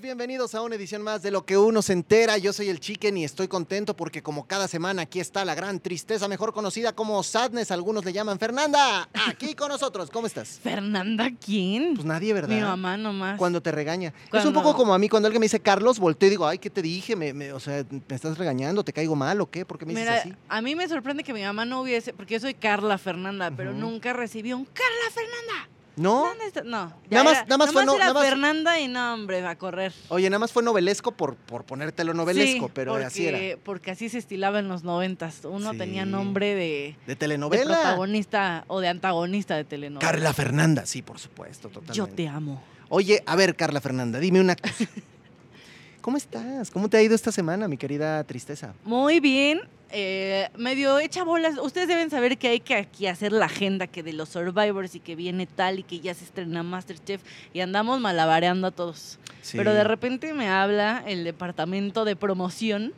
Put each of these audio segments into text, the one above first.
bienvenidos a una edición más de Lo que uno se entera. Yo soy el Chicken y estoy contento porque como cada semana aquí está la gran tristeza, mejor conocida como Sadness, algunos le llaman Fernanda, aquí con nosotros. ¿Cómo estás? ¿Fernanda quién? Pues nadie, ¿verdad? Mi mamá nomás. Cuando te regaña. Es un poco como a mí, cuando alguien me dice Carlos, volteo y digo, ay, ¿qué te dije? Me, me- o sea, ¿me estás regañando? ¿Te caigo mal o qué? ¿Por qué me dices Mira, así? a mí me sorprende que mi mamá no hubiese, porque yo soy Carla Fernanda, pero nunca recibí un Carla Fernanda. ¿No? ¿Dónde está? No. Nada más- nada más fue no- era nada más- Fernanda y no, hombre, a correr. Oye, nada más fue novelesco por, por ponértelo novelesco, Sí, pero porque, así era. Porque así se estilaba en los noventas. Uno Sí. tenía nombre de, De de telenovela. protagonista o de antagonista de telenovela. Carla Fernanda, sí, por supuesto, totalmente. Yo te amo. Oye, a ver, Carla Fernanda, dime una cosa. ¿Cómo estás? ¿Cómo te ha ido esta semana, mi querida tristeza? Muy bien. Eh, medio hecha bolas. Ustedes deben saber que hay que aquí hacer la agenda que de los Survivors y que viene tal y que ya se estrena Masterchef y andamos malabareando a todos. Pero de repente me habla el departamento de promoción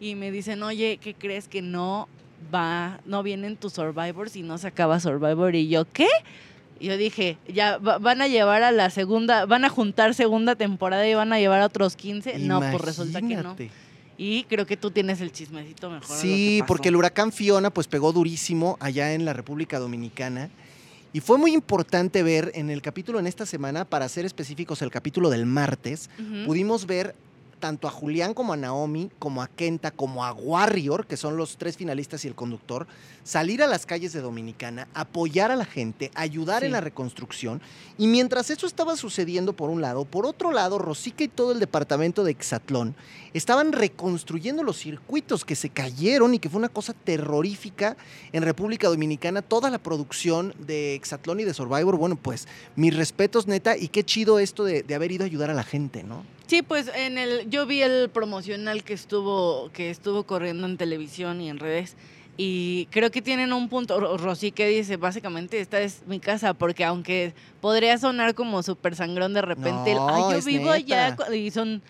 y me dicen, oye, ¿qué crees que no va, no vienen tus Survivors y no se acaba Survivor? Y yo, ¿qué? Yo dije, ya va- van a llevar a la segunda, van a juntar segunda temporada y van a llevar a otros 15. No, pues resulta que no. Y creo que tú tienes el chismecito mejor. Sí, porque el huracán Fiona pues pegó durísimo allá en la República Dominicana. Y fue muy importante ver en el capítulo en esta semana, para ser específicos, el capítulo del martes, pudimos ver tanto a Julián como a Naomi, como a Kenta, como a Warrior, que son los tres finalistas y el conductor, salir a las calles de Dominicana, apoyar a la gente, ayudar Sí. en la reconstrucción. Y mientras eso estaba sucediendo por un lado, por otro lado, Rosica y todo el departamento de Exatlón estaban reconstruyendo los circuitos que se cayeron y que fue una cosa terrorífica en República Dominicana. Toda la producción de Exatlón y de Survivor, bueno, pues mis respetos, neta, y qué chido esto de, de haber ido a ayudar a la gente, ¿no? Sí, pues en el, yo vi el promocional que estuvo, que estuvo corriendo en televisión y en redes. Y creo que tienen un punto, Ro- Rosy, que dice, básicamente esta es mi casa, porque aunque podría sonar como súper sangrón de repente, el, "Ay, yo vivo allá, neta. cu-", y son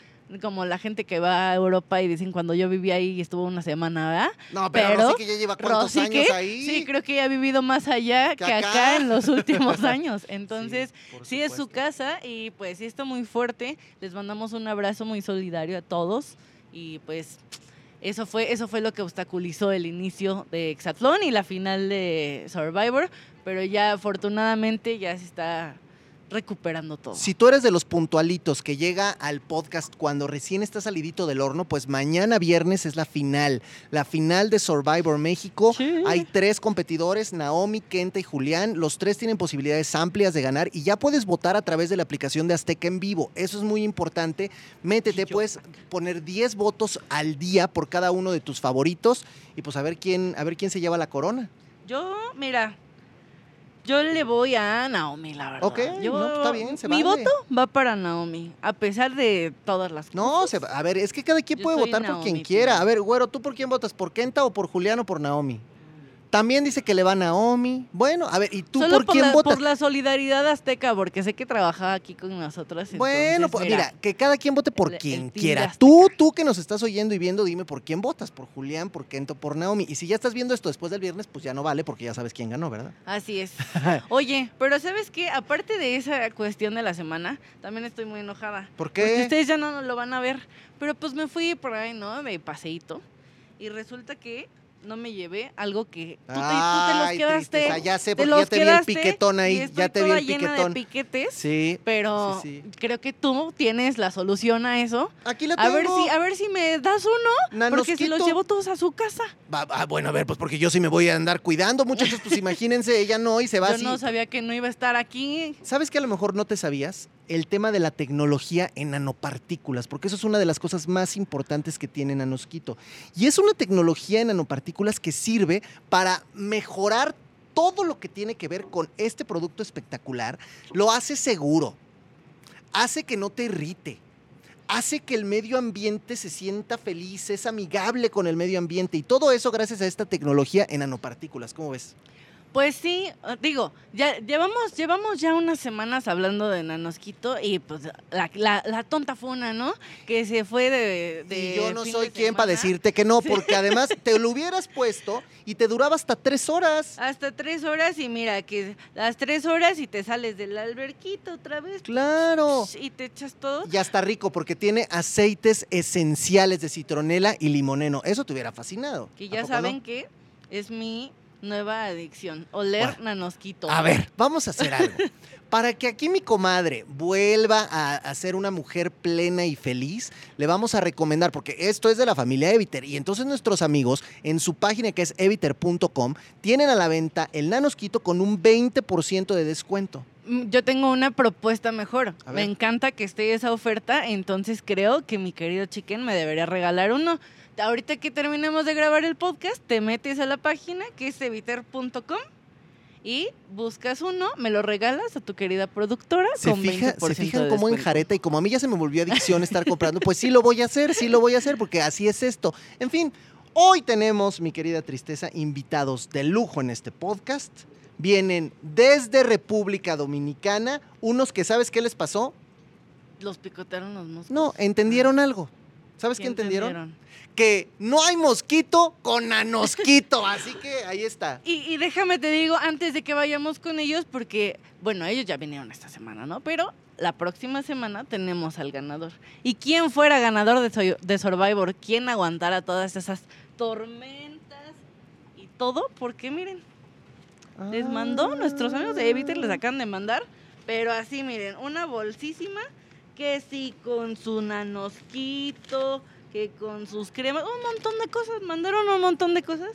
como la gente que va a Europa y dicen, cuando yo viví ahí estuvo una semana, ¿verdad? No, pero, Pero, Rosy que ya lleva cuántos años ahí. sí, creo que ella ha vivido más allá Que que, acá. acá. en los últimos años. Entonces, Sí, es su casa y pues sí está muy fuerte. Les mandamos un abrazo muy solidario a todos y pues eso fue eso fue lo que obstaculizó el inicio de Exatlón y la final de Survivor, pero ya afortunadamente ya se está recuperando todo. Si tú eres de los puntualitos que llega al podcast cuando recién está salidito del horno, pues mañana viernes es la final, la final de Survivor México. Sí. Hay tres competidores, Naomi, Kenta y Julián. Los tres tienen posibilidades amplias de ganar y ya puedes votar a través de la aplicación de Azteca en vivo. Eso es muy importante. Métete, puedes poner 10 votos al día por cada uno de tus favoritos y pues a ver quién, a ver quién se lleva la corona. Yo, mira, yo le voy a Naomi, la verdad. Ok, Yo- no, está bien, se Mi vale. voto va para Naomi, a pesar de todas las No, cosas. se va- a ver, es que cada quien Yo puede soy votar por quien quiera. A ver, güero, ¿tú por quién votas? ¿Por Kenta o por Julián o por Naomi? También dice que le va a Naomi. Bueno, a ver, ¿y tú Solo por quién la, votas? por la solidaridad azteca, porque sé que trabajaba aquí con nosotras. Bueno, entonces, pues mira, que cada quien vote por el- quien el quiera. Azteca. Tú, tú que nos estás oyendo y viendo, dime por quién votas, por Julián, por Kenta o por Naomi. Y si ya estás viendo esto después del viernes, pues ya no vale porque ya sabes quién ganó, ¿verdad? Así es. Oye, pero ¿sabes qué? Aparte de esa cuestión de la semana, también estoy muy enojada. ¿Por Porque qué? ustedes ya no lo van a ver. Pero pues me fui por ahí, ¿no? De paseíto. Y resulta que no me llevé algo que tú te, tú te los quedaste. tristeza, ya sé, porque ya te vi el piquetón y ahí, estoy ya te vi el llena piquetón. de piquetes. Sí. Pero sí, sí. creo que tú tienes la solución a eso. Aquí la A ver tengo. si, a ver si me das uno, porque se los llevo todos a su casa. Va- va, bueno, a ver, pues porque yo sí me voy a andar cuidando, muchachos, pues imagínense, ella no y se va Yo así. no sabía que no iba a estar aquí. ¿Sabes que a lo mejor no te sabías? El tema de la tecnología en nanopartículas, porque eso es una de las cosas más importantes que tiene Nanosquito. Y es una tecnología en nanopartículas que sirve para mejorar todo lo que tiene que ver con este producto espectacular. Lo hace seguro, hace que no te irrite, hace que el medio ambiente se sienta feliz, es amigable con el medio ambiente y todo eso gracias a esta tecnología en nanopartículas. ¿Cómo ves? Pues sí, eh, digo, ya llevamos, llevamos ya unas semanas hablando de Nanosquito y pues la, la, tonta funa, ¿no? Que se fue de... y yo no soy quien para decirte que no, porque además te lo hubieras puesto y te duraba hasta tres horas. Hasta tres horas y mira, que las tres horas y te sales del alberquito otra vez. Claro. Y te echas todo. Ya está rico porque tiene aceites esenciales de citronela y limoneno. Eso te hubiera fascinado. Que ya saben que es mi nueva adicción, oler nanosquito. A ver, vamos a hacer algo. Para que aquí mi comadre vuelva a, ser una mujer plena y feliz, le vamos a recomendar, porque esto es de la familia Eviter, y entonces nuestros amigos en su página que es eviter.com tienen a la venta el nanosquito con un 20% de descuento. Mm, yo tengo una propuesta mejor. Me encanta que esté esa oferta, entonces creo que mi querido chicken me debería regalar uno ahorita que terminemos de grabar el podcast, te metes a la página que es eviter.com y buscas uno, me lo regalas a tu querida productora se con fija, Se fijan como en jareta y como a mí ya se me volvió adicción estar comprando, pues sí lo voy a hacer, sí lo voy a hacer porque así es esto. En fin, hoy tenemos, mi querida Tristeza, invitados de lujo en este podcast. Vienen desde República Dominicana, unos que sabes qué les pasó. Los picotearon los mosquitos. No, entendieron algo. ¿Sabes qué, entendieron? Que no hay mosquito con anosquito. Así que ahí está. Y, déjame te digo, antes de que vayamos con ellos, porque, bueno, ellos ya vinieron esta semana, ¿no? Pero la próxima semana tenemos al ganador. Y quién fuera ganador de, de Survivor, quién aguantara todas esas tormentas y todo, porque miren, les mandó, nuestros amigos de Eviter les acaban de mandar, pero así, miren, una bolsísima que sí con su nanosquito que con sus cremas, un montón de cosas, mandaron un montón de cosas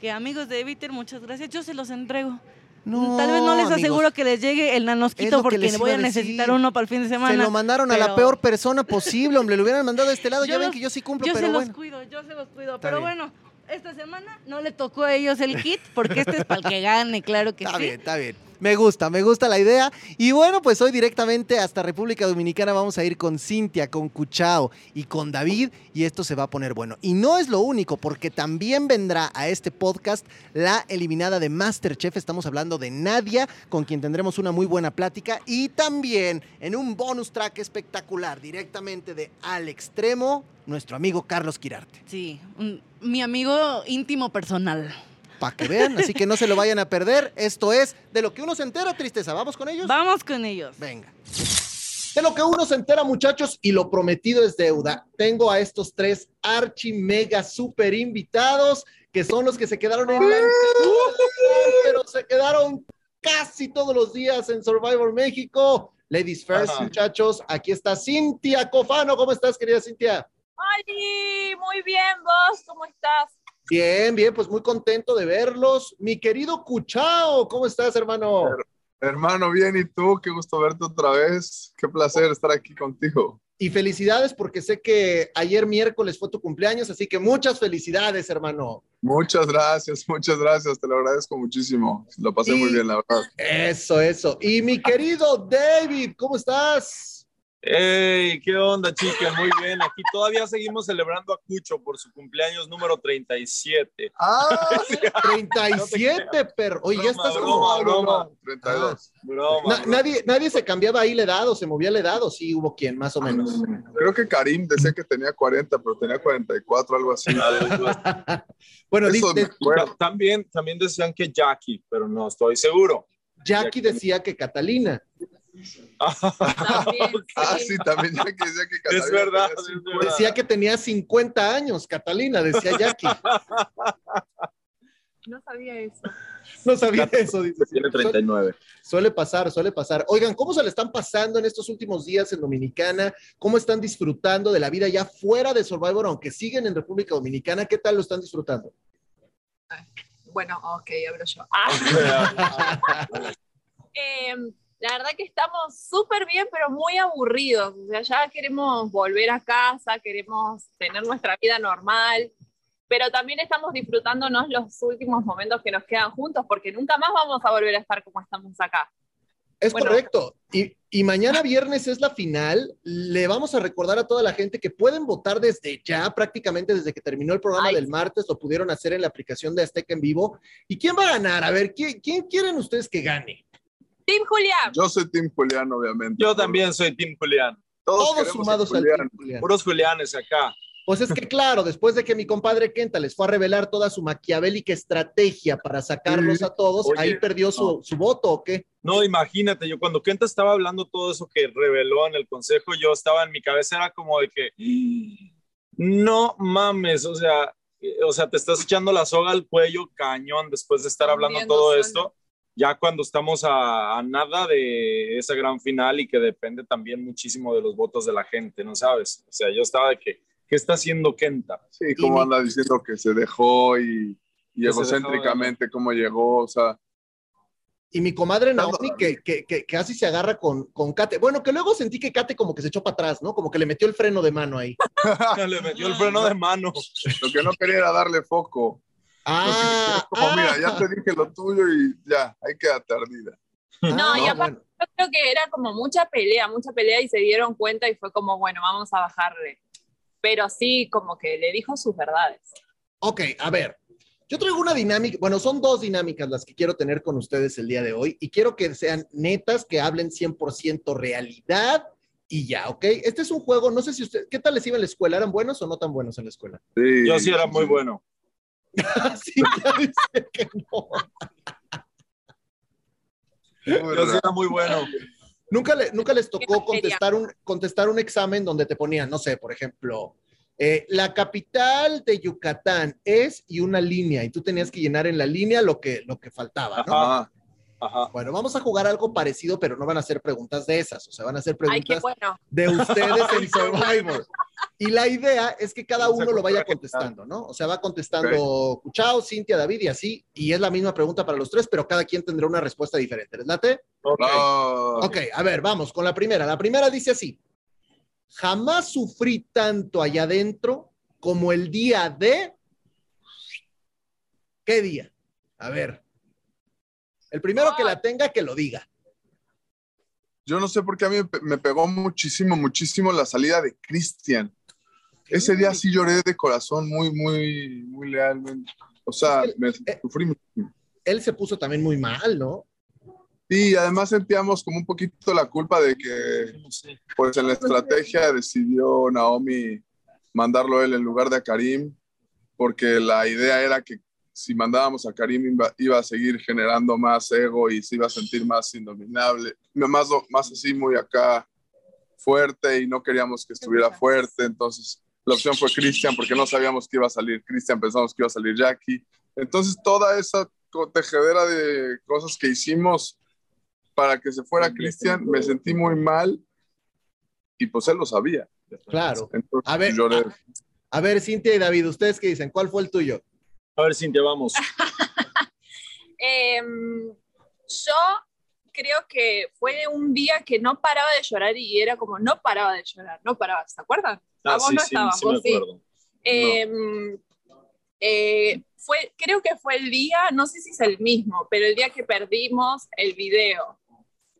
que amigos de Eviter, muchas gracias, yo se los entrego. No, Tal vez no les aseguro que les llegue el nanosquito porque les voy a, necesitar uno para el fin de semana. Se lo mandaron a la peor persona posible, hombre. Lo hubieran mandado de este lado. ya ven que yo sí cumplo, yo pero se los cuido, yo se los cuido. pero bueno, esta semana no le tocó a ellos el kit porque este es para el que gane, claro que sí. Está bien, está bien. Me gusta, me gusta la idea. Y bueno, pues hoy directamente hasta República Dominicana vamos a ir con Cintia, con Cuchao y con David y esto se va a poner bueno. Y no es lo único, porque también vendrá a este podcast la eliminada de Masterchef. Estamos hablando de Nadia, con quien tendremos una muy buena plática y también en un bonus track espectacular directamente de Al Extremo, nuestro amigo Carlos Quirarte. Sí, mi amigo íntimo personal para que vean, así que no se lo vayan a perder. Esto es de lo que uno se entera, tristeza. ¿Vamos con ellos? Vamos con ellos. Venga. De lo que uno se entera, muchachos, y lo prometido es deuda. Tengo a estos tres archi mega super invitados, que son los que se quedaron en la... pero se quedaron casi todos los días en Survivor México. Ladies first, muchachos. Aquí está Cintia Cofano. ¿Cómo estás, querida Cintia? ¡Ay! Muy bien, vos, ¿cómo estás? Bien, bien, pues muy contento de verlos. Mi querido Cuchao, ¿cómo estás, hermano? hermano, bien, ¿y tú? Qué gusto verte otra vez. Qué placer estar aquí contigo. Y felicidades porque sé que ayer miércoles fue tu cumpleaños, así que muchas felicidades, hermano. Muchas gracias, muchas gracias, te lo agradezco muchísimo. Lo pasé muy bien, la verdad. Eso, eso. Y mi querido David, ¿cómo estás? Hey, ¿qué onda, chicas? Muy bien. Aquí todavía seguimos celebrando a Cucho por su cumpleaños número 37. Ah, 37, perro. Oye, ya estás broma, broma. 32. Broma, nadie, nadie se cambiaba ahí la edad o se movía la edad o sí hubo quien, más o menos. Creo que Karim decía que tenía 40, pero tenía 44, algo así. bueno, también, también decían que Jackie, pero no estoy seguro. Jackie decía que Catalina. Ah, sí, también Jackie decía que Catalina. Es verdad, Decía que tenía 50 años, Catalina, decía Jackie. No sabía eso. No sabía eso, dice. Tiene 39. Suele pasar, suele pasar. Oigan, ¿cómo se le están pasando en estos últimos días en Dominicana? ¿Cómo están disfrutando de la vida ya fuera de Survivor, aunque siguen en República Dominicana? ¿Qué tal lo están disfrutando? Bueno, ok, abro yo. Ah. eh, la verdad que estamos súper bien, pero muy aburridos. O sea, ya queremos volver a casa, queremos tener nuestra vida normal, pero también estamos disfrutándonos los últimos momentos que nos quedan juntos, porque nunca más vamos a volver a estar como estamos acá. Es correcto. Y, y, mañana viernes es la final. Le vamos a recordar a toda la gente que pueden votar desde ya, prácticamente desde que terminó el programa del martes, lo pudieron hacer en la aplicación de Azteca en vivo. ¿Y quién va a ganar? A ver, ¿quién, quién quieren ustedes que gane? Team Julián. Yo soy Team Julián, obviamente. Yo también soy Team Julián. Todos, sumados al Team Julián. Puros Julianes acá. Pues es que claro, después de que mi compadre Kenta les fue a revelar toda su maquiavélica estrategia para sacarlos a todos, ahí perdió su, su, voto o qué? No, imagínate, yo cuando Kenta estaba hablando todo eso que reveló en el consejo, yo estaba en mi cabeza, era como de que, no mames, o sea, o sea, te estás echando la soga al cuello cañón después de estar hablando todo esto ya cuando estamos a, nada de esa gran final y que depende también muchísimo de los votos de la gente, ¿no sabes? O sea, yo estaba de que, ¿qué está haciendo Kenta? Sí, cómo anda diciendo que se dejó y, y egocéntricamente cómo llegó, o sea. Y mi comadre Naomi, que, que, que, casi se agarra con, con Kate. Bueno, que luego sentí que Kate como que se echó para atrás, ¿no? Como que le metió el freno de mano ahí. le metió el freno de mano. Lo que no quería era darle foco. Ah, como, mira, ya te dije lo tuyo y ya, ahí queda tardida. No, y aparte yo creo que era como mucha pelea, mucha pelea y se dieron cuenta y fue como, bueno, vamos a bajarle. Pero sí, como que le dijo sus verdades. Ok, a ver, yo traigo una dinámica, bueno, son dos dinámicas las que quiero tener con ustedes el día de hoy y quiero que sean netas, que hablen 100% realidad y ya, ¿ok? Este es un juego, no sé si usted, ¿qué tal les iba en la escuela? ¿Eran buenos o no tan buenos en la escuela? Sí, yo sí era muy bueno. sí, dice que no. Yo sí era muy bueno. ¿Nunca, le, nunca les tocó contestar un, contestar un examen donde te ponían, no sé, por ejemplo, eh, la capital de Yucatán es y una línea, y tú tenías que llenar en la línea lo que, lo que faltaba, ¿no? Bueno, vamos a jugar algo parecido, pero no van a ser preguntas de esas, o sea, van a ser preguntas de ustedes en Survivor. Y la idea es que cada uno lo vaya contestando, ¿no? O sea, va contestando Cuchao, Cintia, David y así, y es la misma pregunta para los tres, pero cada quien tendrá una respuesta diferente. ¿Les late? Okay. ok, a ver, vamos con la primera. La primera dice así: Jamás sufrí tanto allá adentro como el día de. ¿Qué día? A ver, el primero que la tenga, que lo diga. Yo no sé por qué a mí me pegó muchísimo, muchísimo la salida de Cristian. Ese día sí lloré de corazón, muy, muy, muy lealmente. O sea, me eh, sufrí muchísimo. Él se puso también muy mal, ¿no? Sí, además sentíamos como un poquito la culpa de que, pues en la estrategia decidió Naomi mandarlo él en lugar de a Karim, porque la idea era que si mandábamos a Karim iba, a seguir generando más ego y se iba a sentir más indominable, más, más así muy acá fuerte y no queríamos que estuviera fuerte, entonces la opción fue Christian porque no sabíamos que iba a salir Christian, pensamos que iba a salir Jackie. Entonces toda esa tejedera de cosas que hicimos para que se fuera Christian, me sentí muy mal y pues él lo sabía. Claro. a ver, a ver, Cintia y David, ¿ustedes qué dicen? ¿Cuál fue el tuyo? A ver, Cintia, vamos. Em, yo creo que fue un día que no paraba de llorar y era como no paraba de llorar, no paraba, ¿se acuerdan? Ah, sí, no sí, sí, me acuerdo. Em, eh, fue, creo que fue el día, no sé si es el mismo, pero el día que perdimos el video,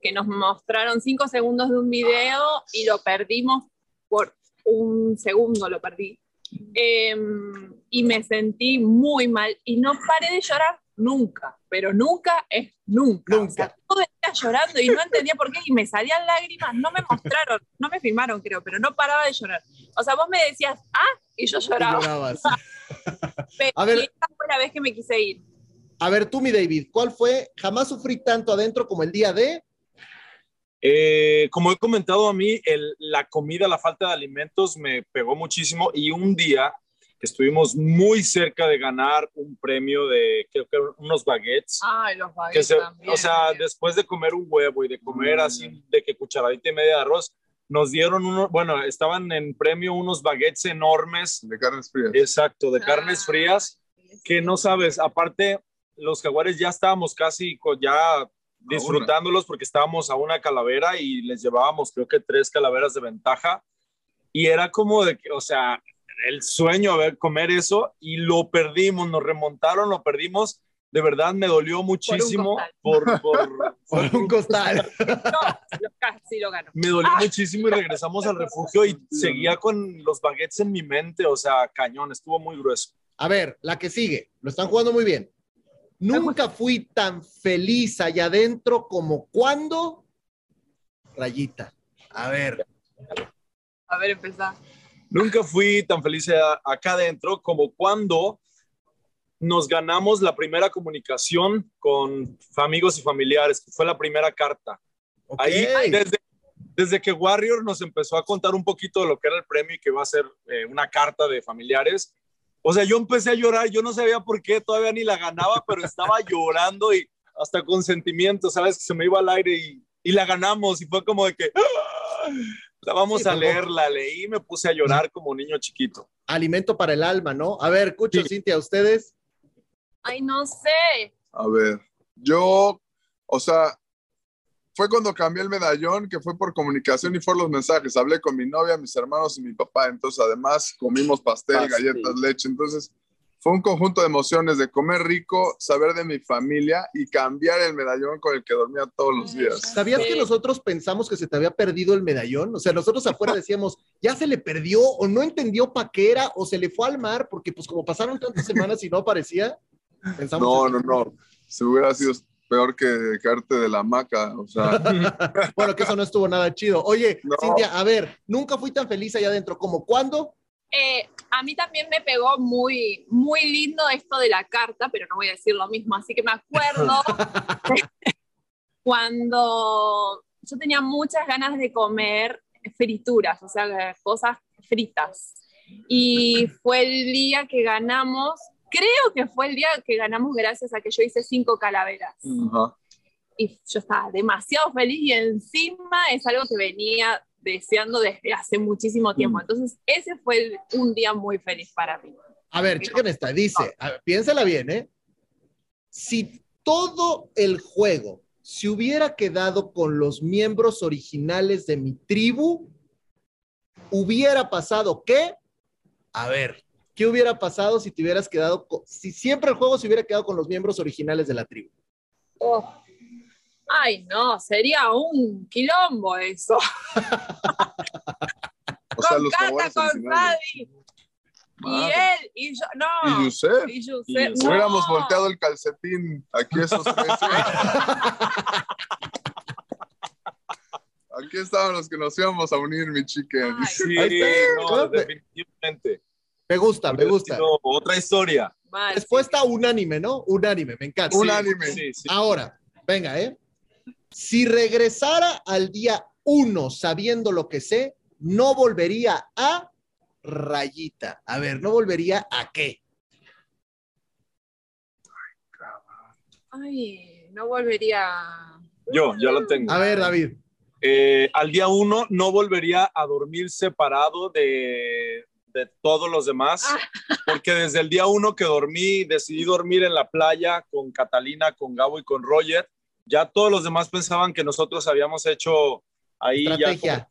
que nos mostraron cinco segundos de un video y lo perdimos por un segundo, lo perdí. Em, y me sentí muy mal y no paré de llorar nunca, pero nunca es nunca. Nunca. O sea, todo el día llorando y no entendía por qué y me salían lágrimas, no me mostraron, no me filmaron creo, pero no paraba de llorar. O sea, vos me decías, ah, y yo lloraba. pero a ver, esa fue la vez que me quise ir. A ver, tú, mi David, ¿cuál fue? Jamás sufrí tanto adentro como el día de eh, como he comentado a mí, la comida, la falta de alimentos me pegó muchísimo y un día que estuvimos muy cerca de ganar un premio de, creo que unos baguettes. Ay, los baguettes O sea, después de comer un huevo y de comer mm. así, de que cucharadita y media de arroz, nos dieron uno, bueno, estaban en premio unos baguettes enormes. De carnes frías. Exacto, de carnes ah, frías, que no sabes, aparte, los jaguares ya estábamos casi, ya disfrutándolos porque estábamos a una calavera y les llevábamos creo que tres calaveras de ventaja y era como de que, o sea, el sueño a ver comer eso y lo perdimos, nos remontaron, lo perdimos de verdad me dolió muchísimo por, por, por, un costal. No, casi lo ganó. Me dolió muchísimo y regresamos al refugio y seguía con los baguettes en mi mente, o sea, cañón, estuvo muy grueso. A ver, la que sigue, lo están jugando muy bien. Nunca fui tan feliz allá adentro como cuando. Rayita. A ver. A ver, empezá. Nunca fui tan feliz acá adentro como cuando nos ganamos la primera comunicación con amigos y familiares, que fue la primera carta. Ahí, desde, desde, que Warrior nos empezó a contar un poquito de lo que era el premio y que iba a ser eh, una carta de familiares, o sea, yo empecé a llorar, yo no sabía por qué, todavía ni la ganaba, pero estaba llorando y hasta con sentimiento, ¿sabes? Que se me iba al aire y, y la ganamos y fue como de que ¡ah! la vamos a leer, la leí y me puse a llorar como niño chiquito. Alimento para el alma, ¿no? A ver, Cucho, Cintia, ¿ustedes? Ay, no sé. A ver, yo, o sea, fue cuando cambié el medallón, que fue por comunicación y fueron los mensajes. Hablé con mi novia, mis hermanos y mi papá. Entonces, además, comimos pastel, galletas, leche. Entonces, fue un conjunto de emociones de comer rico, saber de mi familia y cambiar el medallón con el que dormía todos los días. ¿Sabías que nosotros pensamos que se te había perdido el medallón? O sea, nosotros afuera decíamos, ya se le perdió o no entendió para qué era o se le fue al mar porque pues como pasaron tantas semanas y no aparecía. Pensamos no, no, no. Se hubiera sido peor que caerte de la hamaca, o sea. bueno, que eso no estuvo nada chido. Oye, Cintia, a ver, nunca fui tan feliz allá adentro como cuando. Eh, a mí también me pegó muy, muy lindo esto de la carta, pero no voy a decir lo mismo, así que me acuerdo cuando yo tenía muchas ganas de comer frituras, o sea, cosas fritas. Y fue el día que ganamos creo que fue el día que ganamos gracias a que yo hice cinco calaveras. Y yo estaba demasiado feliz y encima es algo que venía deseando desde hace muchísimo tiempo. Mm. Entonces, ese fue un día muy feliz para mí. A ver, chequen esta, dice, piénsala bien, ¿eh? Si todo el juego se hubiera quedado con los miembros originales de mi tribu, hubiera pasado qué? A ver, ¿Qué hubiera pasado si te hubieras quedado, si siempre el juego se hubiera quedado con los miembros originales de la tribu? Oh. Ay, no, sería un quilombo eso. o sea, con Cata, con Fadi. Y él, y yo, no. Y Yusef. Y Yusef. No. Hubiéramos volteado el calcetín aquí esos tres. aquí estaban los que nos íbamos a unir, mi chica. Sí, no, definitivamente. Me gusta, me gusta. Otra historia. Respuesta unánime, ¿no? Unánime, me encanta. Unánime. Ahora, venga, ¿eh? Si regresara al día uno sabiendo lo que sé, no volvería a rayita. A ver, ¿no volvería a qué? Ay, no volvería. Yo, ya lo tengo. A ver, David. Eh, al día uno no volvería a dormir separado de, de todos los demás, ah. porque desde el día uno que dormí, decidí dormir en la playa con Catalina, con Gabo y con Roger, ya todos los demás pensaban que nosotros habíamos hecho ahí ya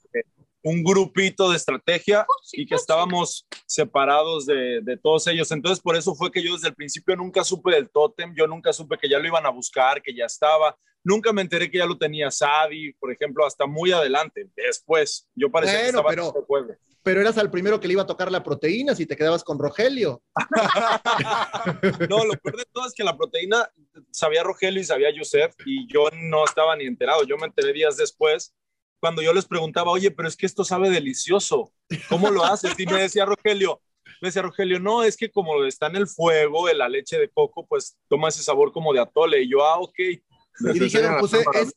un grupito de estrategia y que estábamos separados de, de, todos ellos. Entonces, por eso fue que yo desde el principio nunca supe del tótem, yo nunca supe que ya lo iban a buscar, que ya estaba. Nunca me enteré que ya lo tenía Sadi, por ejemplo, hasta muy adelante, después. Yo parecía que estaba pero, en pero eras al primero que le iba a tocar la proteína si te quedabas con Rogelio. no, lo peor de todo es que la proteína sabía Rogelio y sabía Joseph y yo no estaba ni enterado. Yo me enteré días después cuando yo les preguntaba, oye, pero es que esto sabe delicioso, ¿cómo lo haces? Y me decía Rogelio, me decía Rogelio, no, es que como está en el fuego, en la leche de coco, pues toma ese sabor como de atole. Y yo, ah, ok. Y dijeron, pues es,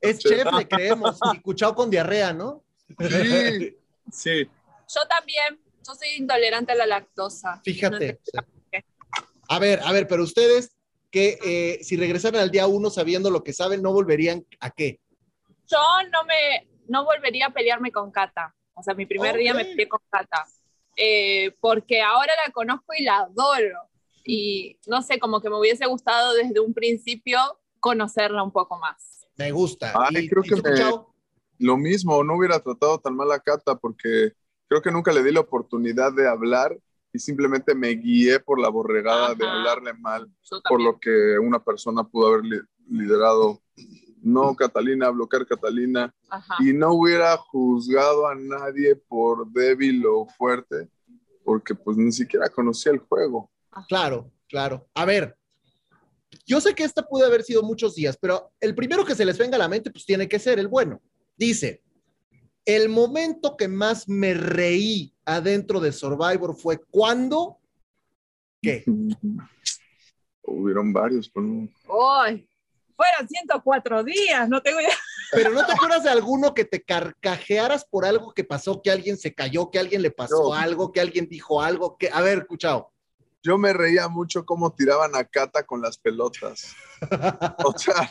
es, chef, le creemos, y cuchao con diarrea, ¿no? Sí, sí. Yo también, yo soy intolerante a la lactosa. Fíjate. a ver, a ver, pero ustedes que eh, si regresaran al día uno sabiendo lo que saben, ¿no volverían a qué? Yo no me, no volvería a pelearme con Cata. O sea, mi primer día me peleé con Cata. Eh, porque ahora la conozco y la adoro. Y no sé, como que me hubiese gustado desde un principio conocerla un poco más. Me gusta. Ay, creo que lo mismo, no hubiera tratado tan mal a Cata porque creo que nunca le di la oportunidad de hablar y simplemente me guié por la borregada de hablarle mal, por lo que una persona pudo haber li- liderado. No, Catalina, bloquear Catalina. Ajá. Y no hubiera juzgado a nadie por débil o fuerte, porque pues ni siquiera conocía el juego. Claro, claro. A ver, yo sé que esta puede haber sido muchos días, pero el primero que se les venga a la mente, pues tiene que ser el bueno. Dice, el momento que más me reí adentro de Survivor fue cuando, ¿qué? Hubieron varios, pero no. ¡Ay! Fueron 104 días, no tengo idea. Pero no te acuerdas de alguno que te carcajearas por algo que pasó, que alguien se cayó, que alguien le pasó No. algo, que alguien dijo algo, que, a ver, escuchado. Yo me reía mucho cómo tiraban a Cata con las pelotas. O sea,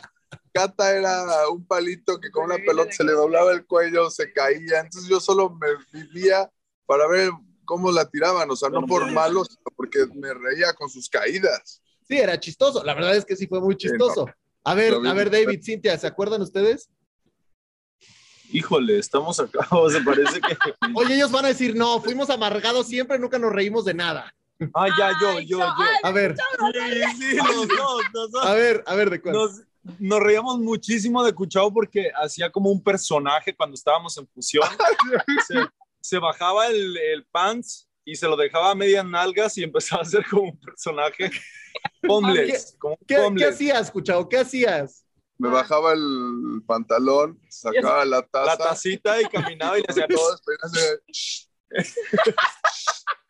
Cata era un palito que con una pelota se le doblaba el cuello, se caía. Entonces yo solo me vivía para ver cómo la tiraban. O sea, no por malos, sino porque me reía con sus caídas. Sí, era chistoso. La verdad es que sí fue muy chistoso. A ver, a ver, David, Cintia, ¿se acuerdan ustedes? Híjole, estamos acá, o se parece que... Oye, ellos van a decir, no, fuimos amargados siempre, nunca nos reímos de nada. Ah, ya, yo, yo, yo, A ver, Sí, sí, los dos, los dos. a ver, a ver, ¿de cuál? Nos, nos reíamos muchísimo de Cuchao porque hacía como un personaje cuando estábamos en fusión. Se, se bajaba el, el pants y se lo dejaba a medias nalgas y empezaba a hacer como un personaje homeless. Como ¿Qué, ¿Qué homeless. hacías, escuchado? ¿Qué hacías? Me bajaba el pantalón, sacaba la La taza. tacita y caminaba y le hacía todo.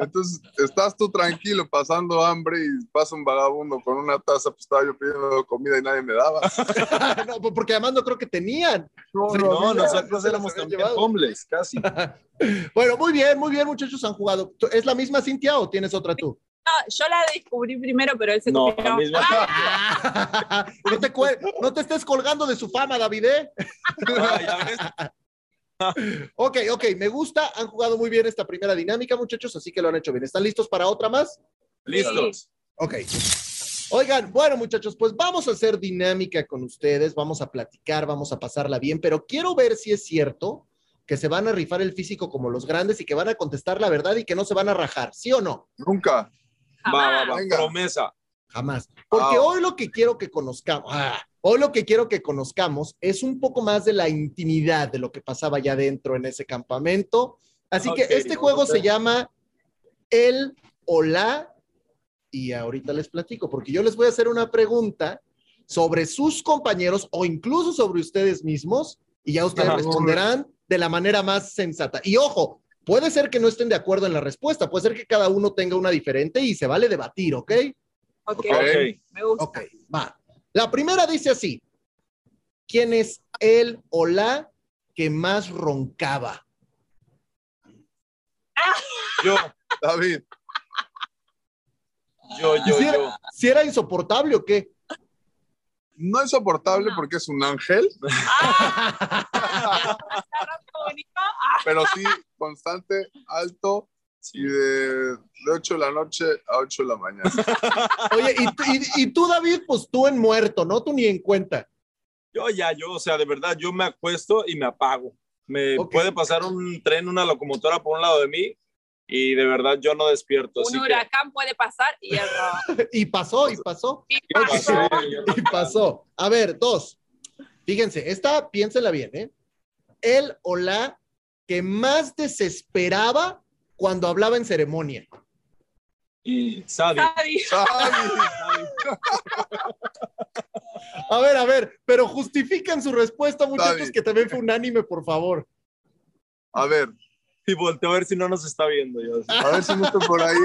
Entonces, estás tú tranquilo pasando hambre y pasa un vagabundo con una taza, pues estaba yo pidiendo comida y nadie me daba. no, pues porque además no creo que tenían. No, No, nosotros éramos también homeless, casi. Bueno, muy bien, muy bien, muchachos, han jugado. ¿Tú- ¿Es la misma Cintia o tienes otra tú? No, yo la descubrí primero, pero él se No, la misma. Ah, no, te no te estés colgando de su fama, David, ¿eh? Ah, ya ves. Ok, ok, me gusta. Han jugado muy bien esta primera dinámica, muchachos, así que lo han hecho bien. ¿Están listos para otra más? Listos. Ok. Oigan, bueno, muchachos, pues vamos a hacer dinámica con ustedes, vamos a platicar, vamos a pasarla bien, pero quiero ver si es cierto que se van a rifar el físico como los grandes y que van a contestar la verdad y que no se van a rajar, ¿sí o no? Nunca. Va, va, va. Venga. Promesa. Jamás. Porque Ah. hoy lo que quiero que conozcamos, ah, hoy lo que quiero que conozcamos es un poco más de la intimidad de lo que pasaba allá adentro en ese campamento. Así que Ok, este juego se llama El o la, y ahorita les platico, porque yo les voy a hacer una pregunta sobre sus compañeros o incluso sobre ustedes mismos, y ya ustedes Ajá. responderán de la manera más sensata. Y ojo, puede ser que no estén de acuerdo en la respuesta, puede ser que cada uno tenga una diferente y se vale debatir, ¿ok? Ok, Ok. Ok. me gusta. Ok, va. La primera dice así: ¿Quién es el o la que más roncaba? Yo, David, yo, yo, si, era, yo. si era insoportable o qué? no es soportable No. porque es un ángel, Ah. Ah, pero sí constante, alto y de, de 8 de la noche a 8 de la mañana. Oye, y, tú- y- y tú, David, pues tú en muerto, ¿no? Tú ni en cuenta. Yo ya, yo, o sea, de verdad, yo me acuesto y me apago. Me Ok. puede pasar un tren, una locomotora por un lado de mí y de verdad yo no despierto. así un que- huracán puede pasar y el. Y pasó, y pasó, Y ¿Qué pasó. pasó? y pasó. A ver, dos. Fíjense, esta, piénsela bien, ¿eh? El o la que más desesperaba cuando hablaba en ceremonia. A ver, a ver, pero justifican su respuesta, muchachos, que también fue unánime, por favor. a ver, Y volteo a ver si no nos está viendo. Yo. a ver si no estoy por ahí.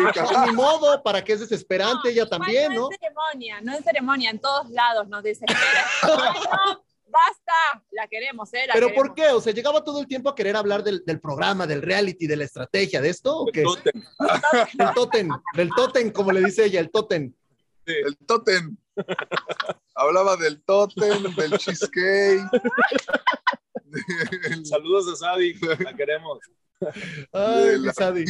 Ni modo, para que es desesperante, ella también, no ¿no? en ceremonia, no en ceremonia, en todos lados nos desespera. Ay, no, basta, la queremos, ¿eh? La Pero queremos. ¿por qué? O sea, llegaba todo el tiempo a querer hablar del, del programa, del reality, de la estrategia, de esto, ¿o qué? Tótem. Del tótem, del tótem, como le dice ella, el tótem. El tótem. Hablaba del tótem, del cheesecake. del- Saludos a Sadi, la queremos. Ay, la- Sadi.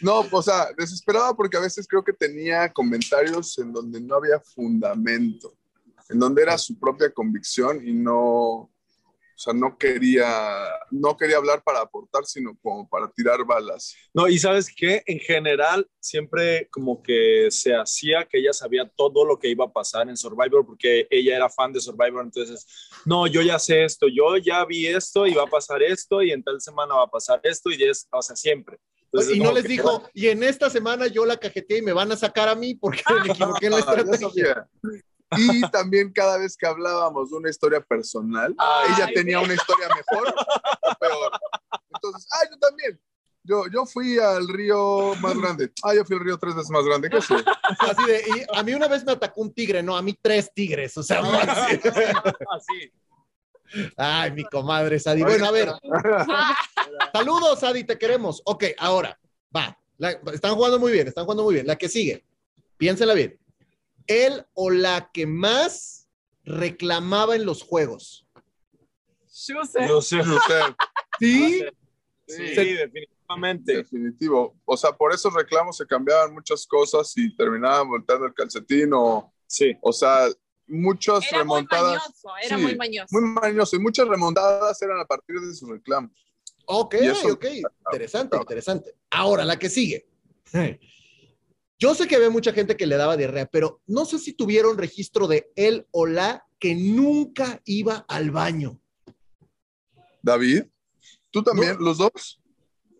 No, o sea, desesperaba porque a veces creo que tenía comentarios en donde no había fundamento, en donde era su propia convicción y no, O sea, no quería, no quería hablar para aportar, sino como para tirar balas. No, y sabes qué, en general siempre como que se hacía que ella sabía todo lo que iba a pasar en Survivor porque ella era fan de Survivor, entonces, no, yo ya sé esto, yo ya vi esto y va a pasar esto y en tal semana va a pasar esto y es, o sea, siempre. y no les dijo, y en esta semana yo la cajeteé y me van a sacar a mí porque me equivoqué en la estrategia. Y también cada vez que hablábamos de una historia personal, ella tenía una historia mejor o peor. Entonces, ah, yo también. Yo, yo fui al río más grande. Ah, yo fui al río tres veces más grande. ¿Qué sé? Así de, y a mí una vez me atacó un tigre, no, a mí tres tigres. O sea, así. así. Ay, mi comadre Sadi. Bueno, a ver. Saludos, Sadi, te queremos. Ok, ahora, va. están jugando muy bien, están jugando muy bien. La que sigue, piénsela bien él o la que más reclamaba en los juegos? Yo sé. ¿Sí? Sí, definitivamente. Definitivo. O sea, por esos reclamos se cambiaban muchas cosas y terminaban volteando el calcetín o... Sí. O sea, muchas remontadas. Muy mañoso, era muy mañoso. Muy mañoso. Y muchas remontadas eran a partir de sus reclamos. Ok, ok. Interesante, interesante. Ahora, la que sigue. Yo sé que había mucha gente que le daba diarrea, pero no sé si tuvieron registro de él o la que nunca iba al baño. David, tú también, los dos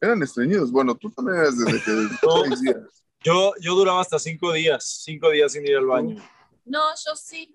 eran estreñidos. Bueno, tú también eras desde que días. Yo, yo duraba hasta cinco días, cinco días sin ir al baño. No, yo sí.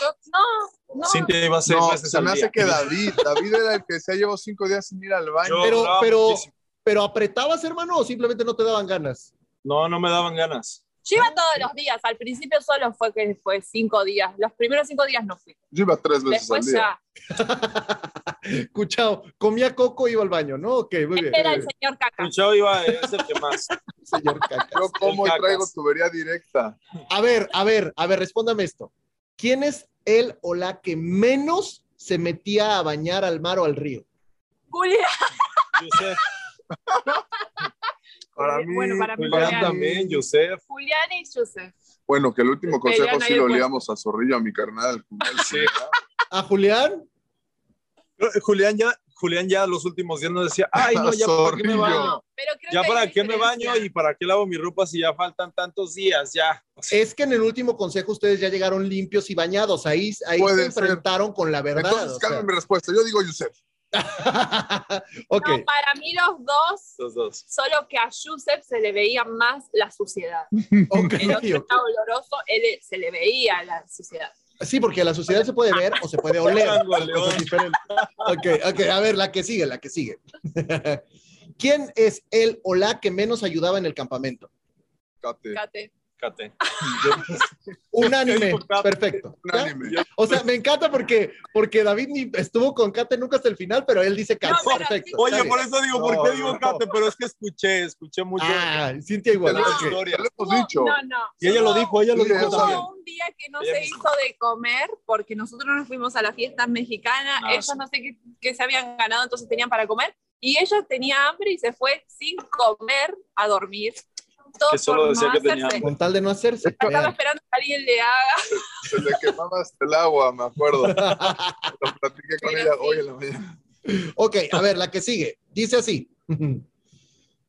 Yo, no, no. Cintia iba a ser no, se me hace que David, David era el que se ha llevado cinco días sin ir al baño. pero, pero, pero apretabas, hermano, o simplemente no te daban ganas. No, no me daban ganas. Yo iba todos los días. Al principio solo fue que fue cinco días. Los primeros cinco días no fui. Yo iba tres veces Después al día. ya. Escuchado, comía coco y iba al baño, ¿no? Ok, muy bien. Era el señor caca. Cuchao iba, es el que más. señor caca. Yo como y traigo tubería directa. A ver, a ver, a ver, respóndame esto. ¿Quién es él o la que menos se metía a bañar al mar o al río? Julia. Yo sé. Para mí, bueno, para mí Julián también, Joseph. Julián y Joseph. Bueno, que el último consejo sí lo liamos a Zorrillo, a mi carnal. Sí. ¿A Julián? Julián ya, Julián ya los últimos días nos decía, ay, no, ya para qué me baño. Pero creo Ya que para qué me baño y para qué lavo mi ropa si ya faltan tantos días, ya. O sea, Es que en el último consejo ustedes ya llegaron limpios y bañados. Ahí, ahí se ser. enfrentaron con la verdad. Entonces, o sea. cambia mi respuesta. Yo digo Yusef. No, para mí los dos, los dos. solo que a Joseph se le veía más la suciedad. ok, El otro estaba oloroso, él se le veía la suciedad. Sí, porque la suciedad se puede ver o se puede oler. Ok, ok, a ver, la que sigue, la que sigue. ¿Quién es él o la que menos ayudaba en el campamento? Cate. Fíjate. Cate. Unánime, perfecto. O sea, me encanta porque, porque David ni estuvo con Kate nunca hasta el final, pero él dice Kate. No, perfecto. sí. Oye, por eso digo, ¿por No, qué digo no. Cate? Pero es que escuché, escuché mucho. Ah, Cintia igual. No. ok. historia. Lo hemos dicho. No, no. Y ella lo dijo, ella lo Sí, dijo también. Hubo un día que no Ella se misma. hizo de comer porque nosotros nos fuimos a la fiesta mexicana, Ah, ellos sí. no sé qué, qué se habían ganado, entonces tenían para comer, y ella tenía hambre y se fue sin comer a dormir. Todo Que solo por decía no que tenía hacerse. hambre. Con tal de no hacerse. Estaba esperando que alguien le haga. Se le quemaba hasta el agua, me acuerdo. Lo platiqué con Pero ella sí. hoy en la mañana. Ok, a ver, la que sigue. Dice así.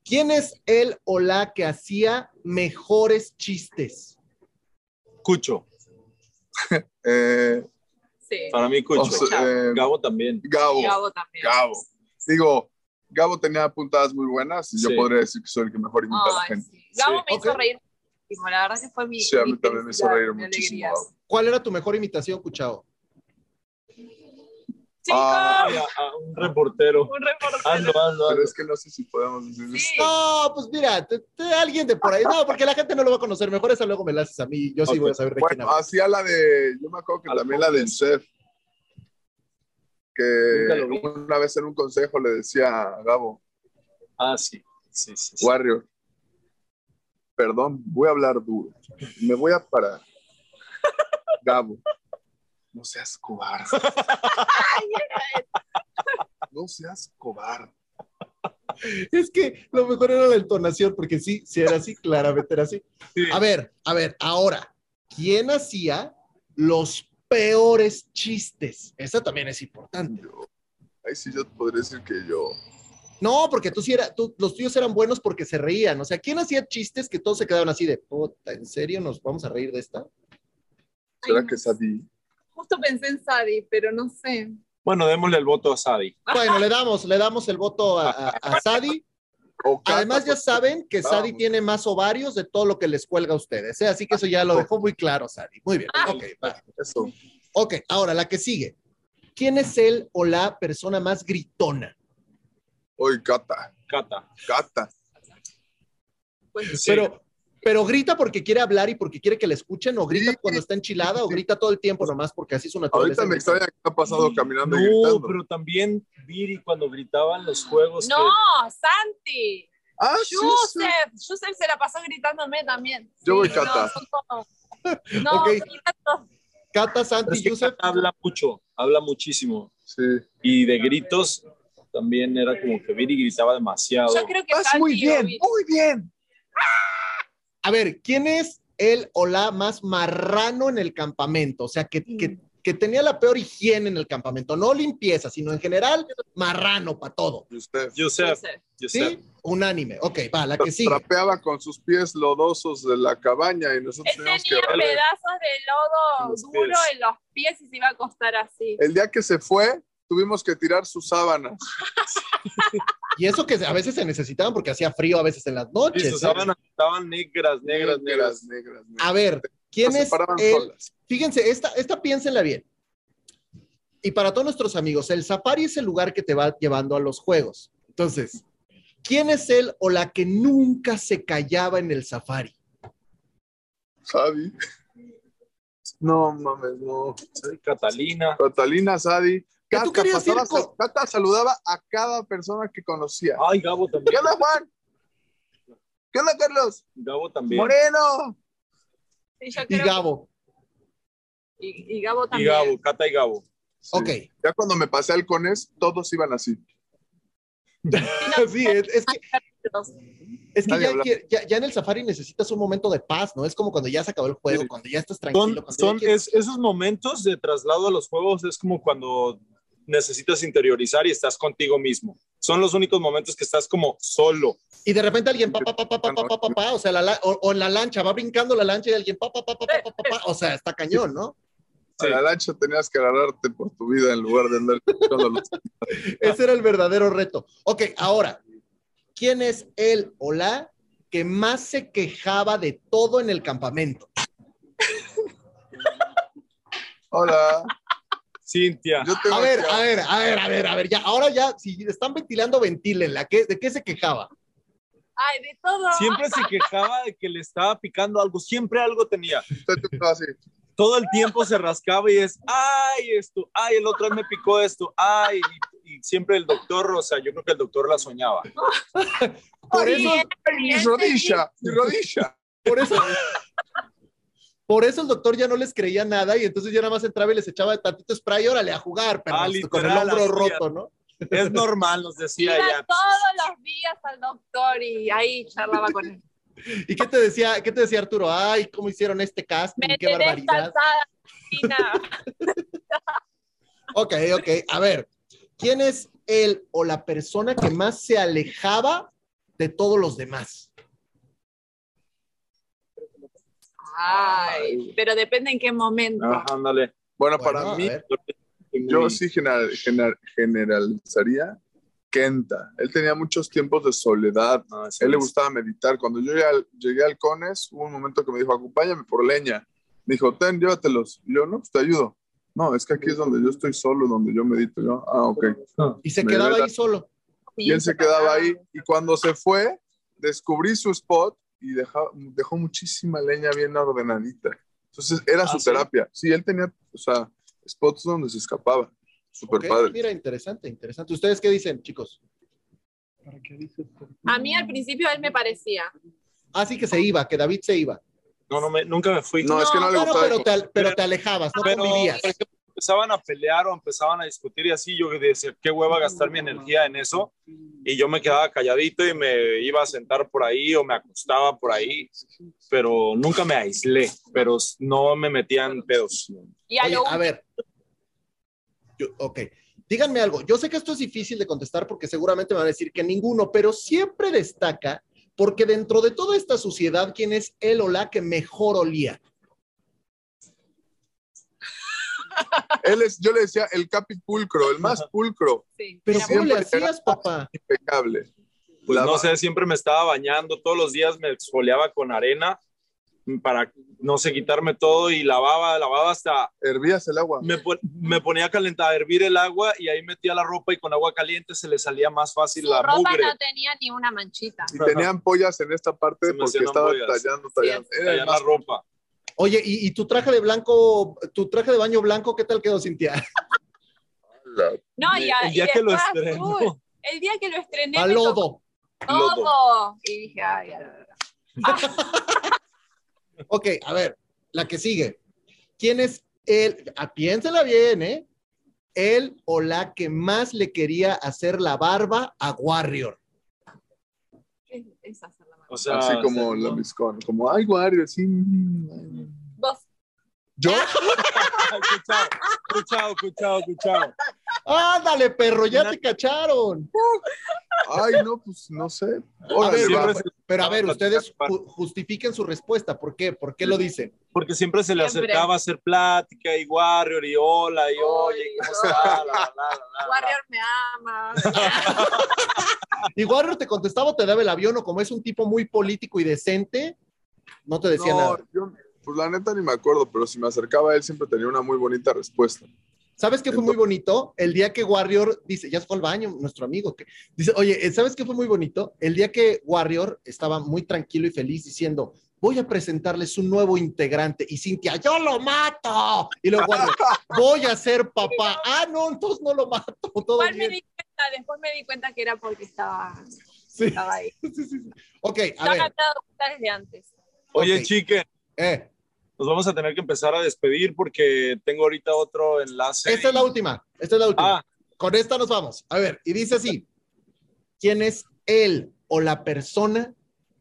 ¿Quién es él o la que hacía mejores chistes? Cucho. Eh, Sí. Para mí, Cucho. o sea, eh, Gabo también. Gabo. Gabo también. Gabo. Digo, Gabo tenía puntadas muy buenas y yo podría decir que soy el que mejor imita a la gente. sí. Gabo Sí. me hizo reír muchísimo. La verdad que fue mi. Sí, a mi mí también me hizo reír muchísimo. ¿Cuál era tu mejor imitación, Cuchao? Chicos, Ah, Ay, a- a un reportero. un reportero. Hazlo, hazlo, Pero es que no sé si podemos decir eso. Sí. No, pues mira, te- te- alguien de por ahí. No, porque la gente no lo va a conocer. Mejor esa luego me la haces a mí. Yo sí voy a saber de quién Bueno, habla. hacía la de, yo me acuerdo que Al también la del chef, que una vez en un consejo le decía a Gabo, Ah, sí. Sí, sí. sí. Warrior, perdón, voy a hablar duro, me voy a parar. Gabo, no seas cobarde. No seas cobarde. Es que lo mejor era la entonación, porque sí, sí era así, claramente era así. Sí. A ver, a ver, ahora, ¿quién hacía los peores chistes? Eso también es importante. Yo, ahí sí yo podría decir que yo. No, porque tú sí era, tú, los tuyos eran buenos porque se reían. O sea, ¿quién hacía chistes que todos se quedaban así de, puta, ¿en serio nos vamos a reír de esta? ¿Será Ay, que Sadie? Justo pensé en Sadi, pero no sé. Bueno, démosle el voto a Sadi. Bueno, le damos, le damos el voto a, a, a Sadi. Además, ya porque- saben que Sadi tiene más ovarios de todo lo que les cuelga a ustedes. ¿eh? Así que eso ya lo dejó muy claro, Sadi. Muy bien. Ok, va. Eso. Ok, ahora la que sigue. ¿Quién es el o la persona más gritona? Hoy Cata. Cata. Cata. Pues Sí. Pero, pero grita porque quiere hablar y porque quiere que le escuchen, o grita cuando está enchilada, o grita todo el tiempo nomás porque así es una Ahorita me extraña que ha pasado caminando y No, gritando. pero también Viri cuando gritaban los juegos. No, que- Santi. Ah, sí, sí. Joseph. Joseph se la pasó gritándome también. Yo voy Cata. No. No, Ok. grita todos. Cata, Santi, es. Cata habla mucho, habla muchísimo. Sí. Y de gritos también era como que Viri gritaba demasiado. Yo creo que Vas Santi muy bien, muy bien. A ver, ¿quién es el o la más marrano en el campamento? O sea, que, que, que tenía la peor higiene en el campamento. No limpieza, sino en general, marrano para todo. Y usted Joseph, Joseph. Joseph. ¿Sí? Unánime. Ok, va, la que sigue. trapeaba con sus pies lodosos de la cabaña y nosotros Él teníamos que tenía darle. pedazos de lodo duro pies. en los pies y se iba a acostar así. El día que se fue, tuvimos que tirar sus sábanas. Y eso que a veces se necesitaban porque hacía frío a veces en las Y noches. sus ¿eh? sábanas estaban negras, negras, negras. negras, negras. A ver, ¿quién es el. Fíjense, esta, esta piénsenla bien. Y para todos nuestros amigos, el safari es el lugar que te va llevando a los juegos. Entonces, ¿quién es él o la que nunca se callaba en el safari? Sadi. No mames, no. Catalina. Catalina, Sadi. ¿Que tú Cata, querías ir pasaba- con- Cata saludaba a cada persona que conocía. Ay, Gabo ¿Qué también. onda, Juan? ¿Qué onda, Carlos? Gabo también. Moreno. Sí, yo Y Gabo. que- y, y Gabo Y también. Gabo, Cata y Gabo. Sí. Ok. Ya cuando me pasé al Cones, todos iban así. Sí, es, es que, es que ya, en el safari necesitas un momento de paz, ¿no? Es como cuando ya se acabó el juego, Sí. cuando ya estás tranquilo. Son, cuando ya son quieres- es- esos momentos de traslado a los juegos es como cuando necesitas interiorizar y estás contigo mismo. Son los únicos momentos que estás como solo. Y de repente alguien, pa, pa, pa, pa, pa, pa, pa, pa, pa, o sea, la o, o en la lancha, va brincando la lancha y alguien, pa, pa, pa, pa, pa, pa, pa, pa, o sea, está cañón, ¿no? A la lancha tenías que agarrarte por tu vida en lugar de andar los- Ese era el verdadero reto. Ok, ahora, ¿quién es el o la que más se quejaba de todo en el campamento? Hola. Cintia. A ver, a ver, a ver, a ver, a ver, ya, ahora ya, si están ventilando, ventílenla. ¿Qué, ¿De qué se quejaba? Ay, de todo. Siempre se quejaba de que le estaba picando algo, siempre algo tenía. Todo el tiempo se rascaba y es, ay, esto, ay, el otro me picó esto, ay, y, y siempre el doctor, o sea, yo creo que el doctor la soñaba. Por eso, ¡Ay, mi rodilla! ¡Mi rodilla! por eso, por eso el doctor ya no les creía nada y entonces ya nada más entraba y les echaba tantito spray, órale, a jugar, pero Ah, con el hombro roto, ¿no? Es normal, nos decía Iba todos los días al doctor y ahí charlaba con él. ¿Y qué te decía, qué te decía Arturo? Ay, ¿cómo hicieron este casting? Me Qué barbaridad. Ok, ok. A ver, ¿quién es él o la persona que más se alejaba de todos los demás? Ay, pero depende en qué momento. Ajá, ándale. Bueno, Bueno, para mí, yo sí general- gener- generalizaría Kenta. Él tenía muchos tiempos de soledad. No, ese A él le gustaba meditar. Cuando yo llegué al, llegué al Cones, hubo un momento que me dijo, acompáñame por leña. Me dijo, ten, llévatelos. Y yo, no, pues te ayudo. No, es que aquí es donde yo estoy solo, donde yo medito. Yo, ah, ok. Y se Me quedaba ahí solo. Y él se quedaba ahí. Y cuando se fue, descubrí su spot y dejó, dejó muchísima leña bien ordenadita. Entonces era Ah, su ¿sí? terapia. Sí, él tenía, o sea, spots donde se escapaba. Súper Ok, padre. Mira, interesante, interesante. ¿Ustedes qué dicen, chicos? A mí al principio él me parecía. Así que se iba, que David se iba. No, no me, nunca me fui. No, es que no le gustaba. pero te, al- pero te alejabas, no Pero, convivías. por ejemplo, empezaban a pelear o empezaban a discutir y así, yo decía, qué hueva gastar mi energía en eso. Y yo me quedaba calladito y me iba a sentar por ahí o me acostaba por ahí, pero nunca me aislé, pero no me metían pedos. Oye, a ver. Yo- ok. Díganme algo. Yo sé que esto es difícil de contestar porque seguramente me van a decir que ninguno, pero siempre destaca porque dentro de toda esta suciedad, ¿quién es él o la que mejor olía? Él es, yo le decía el capi pulcro, el más pulcro, sí, Pero era ¿cómo le siempre hacías, papá? impecable. Pues no sé, siempre me estaba bañando, todos los días me exfoliaba con arena para, no sé, quitarme todo y lavaba, lavaba hasta, Hervías el agua. me, pon- me ponía a calentar, a hervir el agua y ahí metía la ropa y con agua caliente se le salía más fácil Su la ropa mugre. no tenía ni una manchita. Y tenían pollas en esta parte porque estaba tallando, tallando. Era Tallar el la más ropa. Oye, ¿y, y tu traje de blanco, tu traje de baño blanco, qué tal quedó, Cintia? No, y, a- el y día que lo azul. El día que lo estrené. A lodo. todo. Y dije, ay, ay, ay. Ok, a ver, la que sigue. ¿Quién es él? Ah, piénsela bien, ¿eh? Él o la que más le quería hacer la barba a Warrior. Es- O sea, Así como la Miscon, como, ay, Wario, así. Vos, Yo, Escuchado, escuchado, escuchado, escuchado. Ándale, perro, ya te cacharon. ay, no, pues no sé. A Órale, ver, va. siempre se- Pero a ver, ustedes ju- justifiquen su respuesta. ¿Por qué? ¿Por qué lo dicen? Porque siempre se le Siempre. acercaba a hacer plática y Warrior y hola y oye. Warrior me ama. Y Warrior te contestaba o te daba el avión o como es un tipo muy político y decente, no te decía No, nada. yo, pues la neta ni me acuerdo, pero si me acercaba a él siempre tenía una muy bonita respuesta. ¿Sabes qué fue muy bonito? El día que Warrior dice, ya se fue al baño, nuestro amigo, que dice, oye, eh, ¿sabes qué fue muy bonito? El día que Warrior estaba muy tranquilo y feliz diciendo, voy a presentarles un nuevo integrante. Y Cintia, yo lo mato. Y luego Warrior, voy a ser papá. Ah, no, entonces no lo mato. Todo Igual me bien. di cuenta, después me di cuenta que era porque estaba, Sí, estaba ahí. sí, sí, sí. Ok, a ver. desde antes. Oye, Ok. chique, Eh, nos vamos a tener que empezar a despedir porque tengo ahorita otro enlace. esta es la última. Esta es la última. Ah, Con esta nos vamos. A ver, y dice así: ¿Quién es él o la persona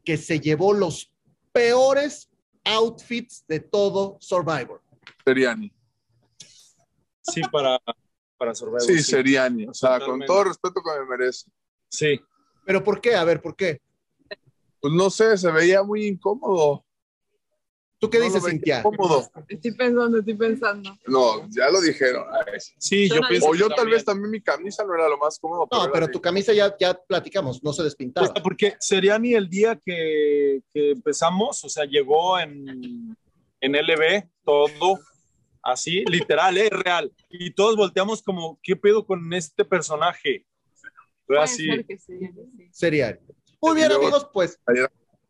que se llevó los peores outfits de todo Survivor? Seriani. sí, para, para Survivor. Sí, Seriani. O sea, con todo respeto que me merece. Sí. ¿Pero por qué? A ver, ¿por qué? Pues no sé, se veía muy incómodo. ¿Tú qué No dices, Cintia? Estoy pensando, estoy pensando. No, ya lo dijeron. Sí, Yo pienso O yo tal vez también mi camisa no era lo más cómodo. No, pero tu camisa ya, ya platicamos, no se despintaba. Pues, porque Seriani el día que, que empezamos, o sea, llegó en, en LB, todo así, literal, es real. Y todos volteamos como, ¿qué pedo con este personaje? Fue así. ser que sí, que sí. Sería. Muy bien, amigos, pues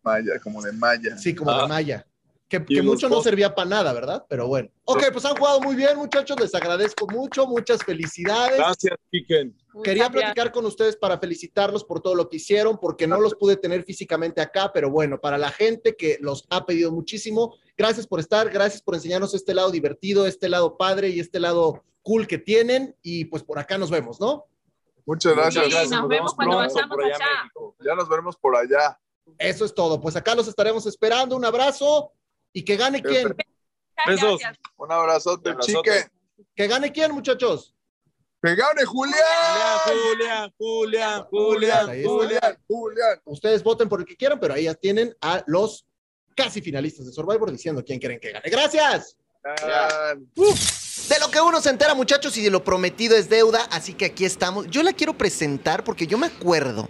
Maya, como de Maya. sí, como Ah. de Maya. Que, mucho no servía para nada, ¿verdad? Pero bueno. Ok, pues han jugado muy bien, muchachos. Les agradezco mucho. Muchas felicidades. Gracias, Kiken. Quería platicar con ustedes para felicitarlos por todo lo que hicieron, porque no los pude tener físicamente acá, pero bueno, para la gente que los ha pedido muchísimo, gracias por estar, gracias por enseñarnos este lado divertido, este lado padre y este lado cool que tienen, y pues por acá nos vemos, ¿no? Muchas gracias. Sí, Gracias, nos vemos cuando vayamos por allá allá. México. Ya nos veremos por allá. Eso es todo, pues acá los estaremos esperando, un abrazo y que gane quién, Besos. Un abrazote, Un abrazote. chique. que gane quién, muchachos. ¡Que gane Julián! Julián, Julián, Julián. Julián, Julián. Ustedes voten por el que quieran, pero ahí ya tienen a los casi finalistas de Survivor diciendo quién quieren que gane. Gracias. De lo que uno se entera, muchachos, y de lo prometido es deuda, así que aquí estamos. Yo la quiero presentar porque yo me acuerdo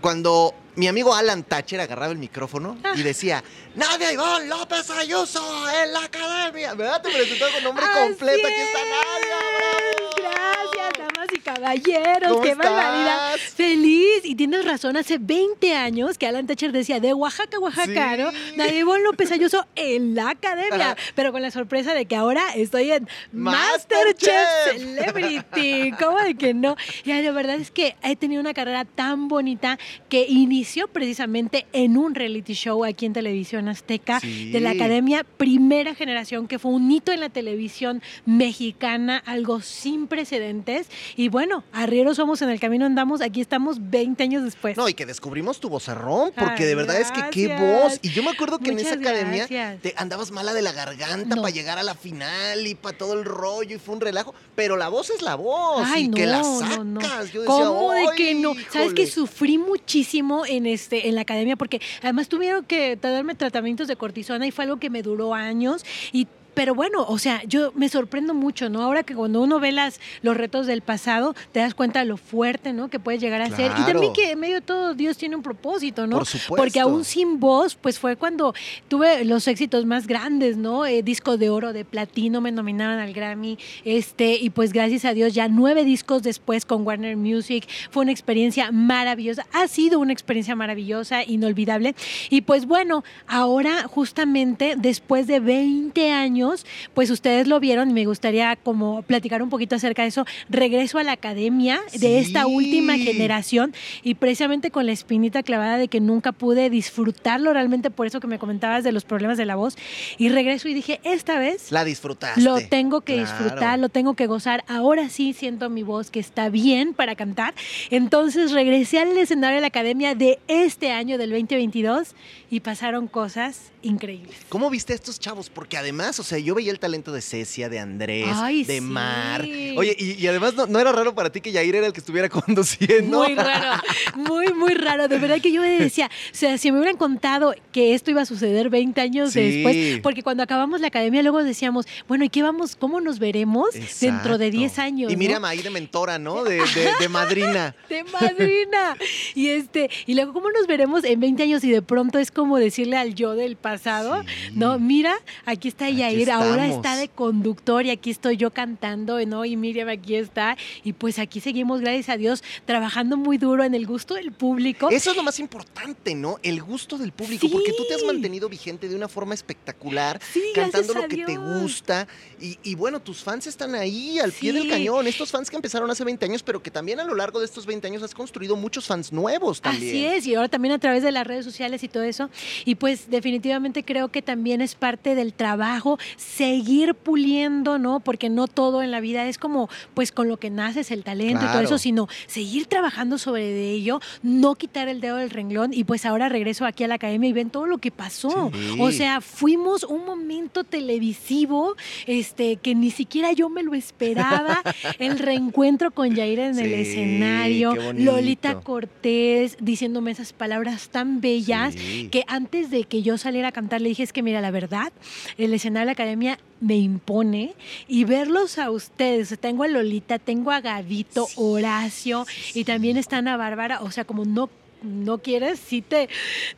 cuando mi amigo Alan Thatcher agarraba el micrófono y decía, Nadia Ivonne López Ayuso en la academia. ¿Verdad? Te presentó con nombre Así completo. Aquí está es. Nadia. bravo. Gracias, y caballeros, ¿Cómo qué barbaridad. Feliz, y tienes razón, hace 20 años que Alan Thatcher decía de Oaxaca, Oaxaca, Sí. ¿no? Nadie Ivonne López Ayuso en la academia, pero con la sorpresa de que ahora estoy en Masterchef Masterchef. Celebrity. ¿Cómo de que no? Y la verdad es que he tenido una carrera tan bonita que inició precisamente en un reality show aquí en Televisión Azteca Sí. de la Academia Primera Generación, que fue un hito en la televisión mexicana, algo sin precedentes. Y bueno, arrieros somos, en el camino andamos, aquí estamos 20 años después. No, y que descubrimos tu vozarrón, porque Ay, de verdad es que qué voz. Y yo me acuerdo que en esa academia te andabas mala de la garganta No. para llegar a la final y para todo el rollo y fue un relajo. Pero la voz es la voz Ay, y no, que la sacas. no, no. Yo decía, ¿Cómo de que no? "Ay, Sabes que híjole". sufrí muchísimo en este en la academia porque además tuvieron que darme tratamientos de cortisona y fue algo que me duró años y pero bueno, o sea, yo me sorprendo mucho, ¿no? Ahora que cuando uno ve las, los retos del pasado, te das cuenta de lo fuerte, ¿no? Que puedes llegar a ser. Y Claro. también que en medio de todo Dios tiene un propósito, ¿no? Por supuesto. Porque aún sin voz, pues fue cuando tuve los éxitos más grandes, ¿no? Eh, disco de oro, de platino, me nominaron al Grammy, este, y pues gracias a Dios ya nueve discos después con Warner Music, fue una experiencia maravillosa, ha sido una experiencia maravillosa, inolvidable, y pues bueno, ahora justamente después de 20 años, pues ustedes lo vieron y me gustaría como platicar un poquito acerca de eso, regreso a la academia de esta última generación y precisamente con la espinita clavada de que nunca pude disfrutarlo realmente por eso que me comentabas de los problemas de la voz y regreso y dije, esta vez La disfrutaste. lo tengo que Claro. disfrutar, lo tengo que gozar. Ahora sí siento mi voz que está bien para cantar. Entonces regresé al escenario de la academia de este año, del 2022, y pasaron cosas increíbles. ¿Cómo viste a estos chavos? Porque además, o sea, yo veía el talento de Cecia, de Andrés, Ay, de sí. Mar. Oye, y, y además no, no era raro para ti que Yair era el que estuviera conduciendo. Muy raro, muy, muy raro. De verdad que yo me decía, o sea, si me hubieran contado que esto iba a suceder 20 años Sí. después, porque cuando acabamos la academia luego decíamos, bueno, ¿y qué vamos, cómo nos veremos dentro de Exacto. 10 años? Y no? Miriam ahí de mentora, ¿no? De, de- de madrina. de madrina. Y este, y luego cómo nos veremos en 20 años y de pronto es como decirle al yo del pasado, no, mira, aquí está Aquí Yair, ahora está de conductor y aquí estoy yo cantando, ¿no? Y Miriam aquí está y pues aquí seguimos gracias a Dios trabajando muy duro en el gusto del público. Eso es lo más importante, ¿no? El gusto del público, porque tú te has mantenido vigente de una forma espectacular, Sí, cantando lo que te gusta. Y, y bueno, tus fans están ahí al pie del cañón. Estos fans que empezaron hace 20 años, pero que también a lo largo de estos 20 años has construido muchos fans nuevos también. Así es, y ahora también a través de las redes sociales y todo eso. Y pues definitivamente creo que también es parte del trabajo seguir puliendo, ¿no? Porque no todo en la vida es como, pues con lo que naces, el talento y todo eso, sino seguir trabajando sobre ello, no quitar el dedo del renglón. Y pues ahora regreso aquí a la academia y ven todo lo que pasó. Sí. O sea, fuimos un momento televisivo, este, que ni siquiera yo me lo esperaba. el reencuentro con Yair en el escenario. Lolita Cortés diciéndome esas palabras tan bellas Sí. que antes de que yo saliera a cantar le dije es que mira la verdad el escenario de la academia me impone y verlos a ustedes tengo a Lolita tengo a Gavito Horacio y también está Ana Bárbara o sea como no no quieres, sí te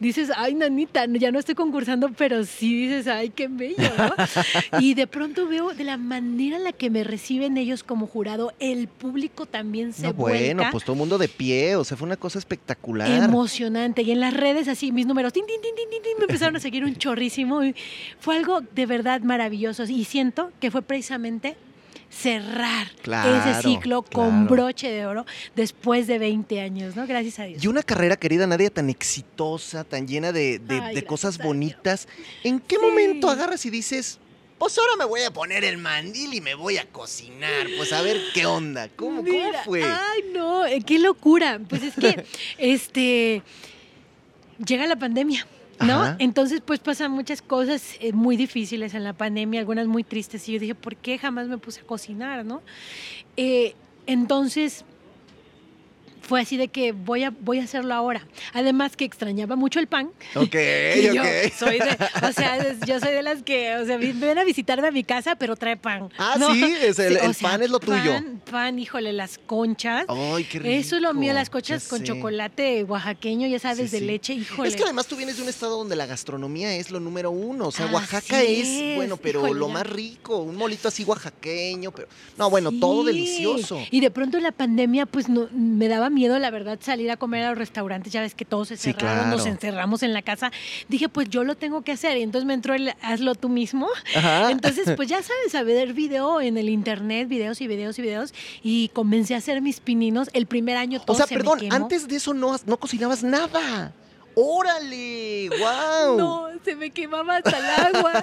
dices, ay, nanita, ya no estoy concursando, pero sí dices, ay, qué bello, ¿no? y de pronto veo de la manera en la que me reciben ellos como jurado, el público también se No, bueno, pues todo el mundo de pie, o sea, fue una cosa espectacular. emocionante. Y en las redes, así, mis números, tin, tin, tin, tin, tin, tin, me empezaron a seguir un chorrísimo. Fue algo de verdad maravilloso. Y siento que fue precisamente cerrar Claro, ese ciclo con broche de oro después de 20 años, ¿no? Gracias a Dios. Y una carrera, querida Nadia, tan exitosa, tan llena de, de- Ay, de cosas bonitas. ¿En qué Sí. momento agarras y dices, pues ahora me voy a poner el mandil y me voy a cocinar? Pues a ver qué onda. ¿Cómo, cómo fue? Ay, no, eh, qué locura. Pues es que, este, llega la pandemia. ¿No? Ajá. Entonces, pues pasan muchas cosas eh, muy difíciles en la pandemia, algunas muy tristes. Y yo dije, ¿por qué jamás me puse a cocinar, no? Eh, entonces, fue así de que voy a, voy a hacerlo ahora. Además que extrañaba mucho el pan. Ok, Y yo soy de, o sea, yo soy de las que, o sea, ven a visitarme a mi casa, pero trae pan. Ah, ¿no? sí, es el- pan es lo tuyo. Pan, pan, híjole, las conchas. Ay, qué rico. Eso es lo mío, las conchas con sé. chocolate oaxaqueño, ya sabes, Sí, de sí. leche, híjole. Es que además tú vienes de un estado donde la gastronomía es lo número uno. O sea, Oaxaca es, es, bueno, pero híjole, lo más rico. Un molito así oaxaqueño, pero. No, bueno, todo delicioso. Y de pronto la pandemia, pues no, me daba miedo, la verdad, salir a comer a los restaurantes. Ya ves que todos se Sí, cerraron, nos encerramos en la casa. Dije, pues yo lo tengo que hacer. Y entonces me entró el hazlo tú mismo. Ajá. Entonces, pues ya sabes, a ver video en el internet, videos y videos y videos. Y comencé a hacer mis pininos. El primer año todo O sea, se me perdón, quemó. antes de eso no, no cocinabas nada. ¡Órale! ¡Wow! No, se me quemaba hasta el agua.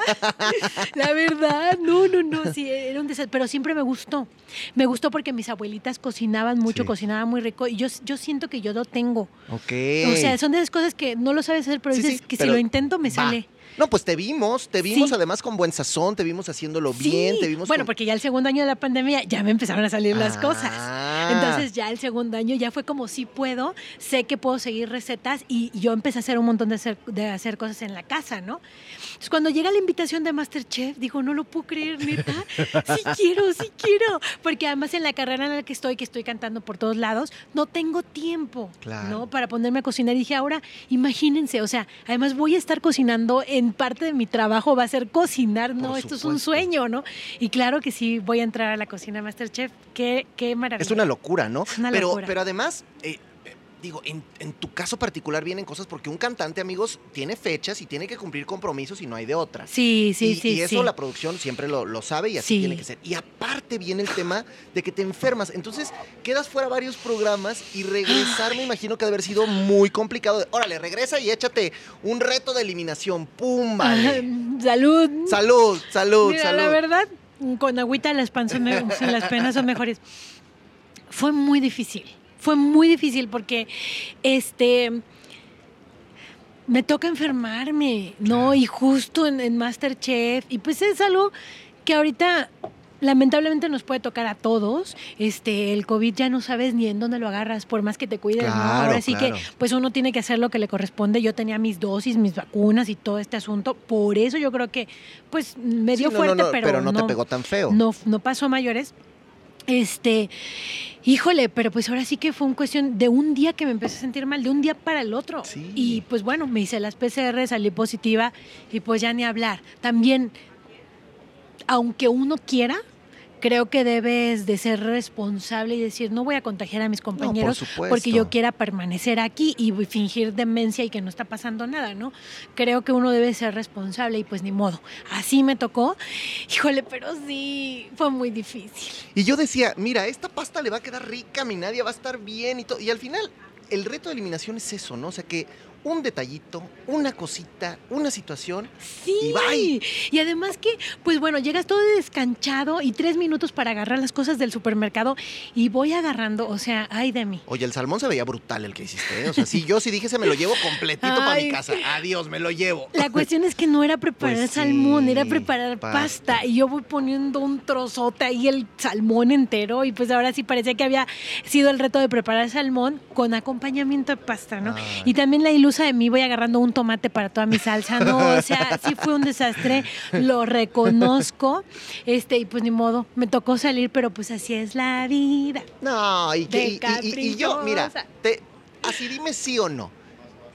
La verdad, no, no, no, sí, era un desastre. Pero siempre me gustó. Me gustó porque mis abuelitas cocinaban mucho, Sí. cocinaban muy rico. Y yo, yo siento que yo lo tengo. Ok. O sea, son de esas cosas que no lo sabes hacer, pero Sí, dices sí, que pero si lo intento me va. sale. No, pues te vimos, te vimos Sí. además con buen sazón, te vimos haciéndolo bien, Sí. te vimos Bueno, con- porque ya el segundo año de la pandemia ya me empezaron a salir las cosas. Ah. Entonces ya el segundo año ya fue como sí puedo, sé que puedo seguir recetas y yo empecé a hacer un montón de hacer, de hacer cosas en la casa, ¿no? Entonces cuando llega la invitación de Masterchef, digo, no lo puedo creer, neta, sí quiero, sí quiero, porque además en la carrera en la que estoy, que estoy cantando por todos lados, no tengo tiempo, Claro. ¿no? Para ponerme a cocinar. Y dije, ahora imagínense, o sea, además voy a estar cocinando, en parte de mi trabajo va a ser cocinar, ¿no? Esto es un sueño, ¿no? Y claro que sí, voy a entrar a la cocina Masterchef, qué, qué maravilla. Es una locura, ¿no? Es una pero, locura. pero además, eh, digo, en, en tu caso particular vienen cosas porque un cantante, amigos, tiene fechas y tiene que cumplir compromisos y no hay de otra. Sí, sí, y, sí. y eso sí. la producción siempre lo, lo sabe y así Sí. tiene que ser. Y aparte viene el tema de que te enfermas. Entonces quedas fuera varios programas y regresar me imagino que ha de haber sido muy complicado. Órale, regresa y échate un reto de eliminación. ¡Pum! Vale. Salud. Salud, salud, Mira, salud. la verdad, con agüita las, pan son las penas son mejores. Fue muy difícil. Fue muy difícil porque este me toca enfermarme, ¿no? Y justo en, en Masterchef. Y pues es algo que ahorita lamentablemente nos puede tocar a todos. Este, el COVID ya no sabes ni en dónde lo agarras, por más que te cuides, ¿no? Claro, Ahora sí claro. que pues uno tiene que hacer lo que le corresponde. Yo tenía mis dosis, mis vacunas y todo este asunto. Por eso yo creo que pues me dio no, no, fuerte, no, pero, no te pegó tan feo. no, no pasó a mayores. Este, híjole, pero pues ahora sí que fue un cuestión de un día que me empecé a sentir mal, de un día para el otro. Sí. Y pues bueno, me hice las PCR, salí positiva y pues ya ni hablar. También, aunque uno quiera, creo que debes de ser responsable y decir, no voy a contagiar a mis compañeros porque yo quiera permanecer aquí y fingir demencia y que no está pasando nada, ¿no? Creo que uno debe ser responsable y pues ni modo. Así me tocó. Híjole, pero sí, fue muy difícil. Y yo decía, mira, esta pasta le va a quedar rica, mi Nadia va a estar bien y todo. Y al final, el reto de eliminación es eso, ¿no? O sea, que un detallito, una cosita, una situación. Sí. Y bye. Y además que, pues bueno, llegas todo descanchado y tres minutos para agarrar las cosas del supermercado y voy agarrando, o sea, ay de mí. Oye, el salmón se veía brutal el que hiciste, ¿eh? O sea, sí, yo sí dije, se me lo llevo completito para mi casa. Adiós, me lo llevo. La cuestión es que no era preparar Pues sí, salmón, era preparar pasta. pasta. Y yo voy poniendo un trozote ahí, el salmón entero. Y pues ahora sí parecía que había sido el reto de preparar salmón con acompañamiento de pasta, ¿no? Ay. Y también la de mí voy agarrando un tomate para toda mi salsa. No, o sea, sí fue un desastre, lo reconozco. Este, y pues ni modo, me tocó salir, pero pues así es la vida. No, y, que, y- y- y- yo, mira, te, así dime sí o no.